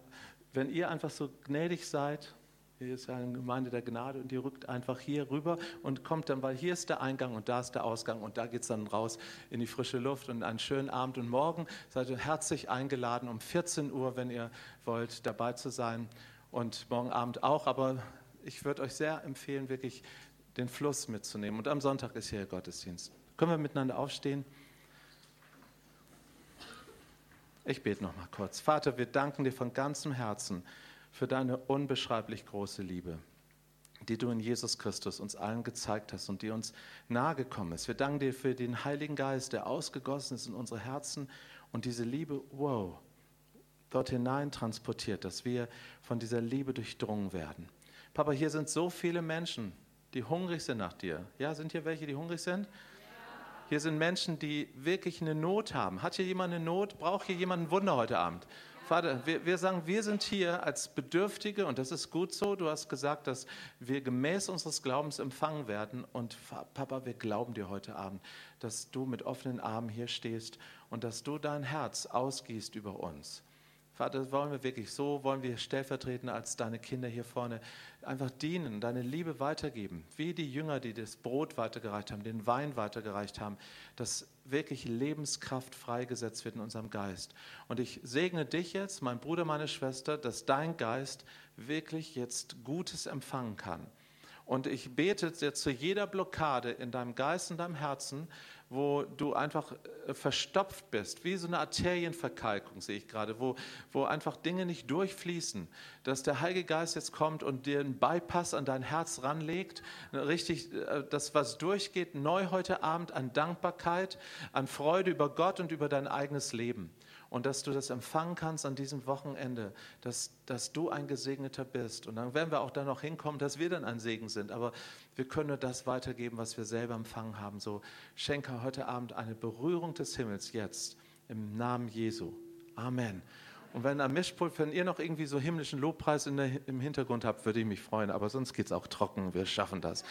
wenn ihr einfach so gnädig seid, hier ist eine Gemeinde der Gnade und ihr rückt einfach hier rüber und kommt dann, weil hier ist der Eingang und da ist der Ausgang und da geht es dann raus in die frische Luft und einen schönen Abend und morgen seid ihr herzlich eingeladen, um 14 Uhr, wenn ihr wollt, dabei zu sein und morgen Abend auch, aber ich würde euch sehr empfehlen, wirklich den Fluss mitzunehmen. Und am Sonntag ist hier Gottesdienst. Können wir miteinander aufstehen? Ich bete noch mal kurz. Vater, wir danken dir von ganzem Herzen für deine unbeschreiblich große Liebe, die du in Jesus Christus uns allen gezeigt hast und die uns nahegekommen ist. Wir danken dir für den Heiligen Geist, der ausgegossen ist in unsere Herzen und diese Liebe, wow, dort hinein transportiert, dass wir von dieser Liebe durchdrungen werden. Papa, hier sind so viele Menschen, die hungrig sind nach dir. Ja, sind hier welche, die hungrig sind? Hier sind Menschen, die wirklich eine Not haben. Hat hier jemand eine Not? Braucht hier jemand ein Wunder heute Abend? Vater, wir, wir, sagen, wir sind hier als Bedürftige und das ist gut so. Du hast gesagt, dass wir gemäß unseres Glaubens empfangen werden. Und Papa, wir glauben dir heute Abend, dass du mit offenen Armen hier stehst und dass du dein Herz ausgießt über uns. Vater, wollen wir wirklich so, wollen wir stellvertretend als deine Kinder hier vorne einfach dienen, deine Liebe weitergeben, wie die Jünger, die das Brot weitergereicht haben, den Wein weitergereicht haben, dass wirklich Lebenskraft freigesetzt wird in unserem Geist. Und ich segne dich jetzt, mein Bruder, meine Schwester, dass dein Geist wirklich jetzt Gutes empfangen kann. Und ich bete jetzt zu jeder Blockade in deinem Geist und deinem Herzen, wo du einfach äh, verstopft bist, wie so eine Arterienverkalkung sehe ich gerade, wo, wo einfach Dinge nicht durchfließen, dass der Heilige Geist jetzt kommt und dir einen Bypass an dein Herz ranlegt, richtig, äh, das, was durchgeht, neu heute Abend an Dankbarkeit, an Freude über Gott und über dein eigenes Leben und dass du das empfangen kannst an diesem Wochenende, dass, dass du ein Gesegneter bist. Und dann werden wir auch da noch hinkommen, dass wir dann ein Segen sind. Aber wir können nur das weitergeben, was wir selber empfangen haben. So schenke heute Abend eine Berührung des Himmels jetzt im Namen Jesu. Amen. Und wenn am Mischpult, wenn ihr noch irgendwie so himmlischen Lobpreis der, im Hintergrund habt, würde ich mich freuen. Aber sonst geht es auch trocken. Wir schaffen das.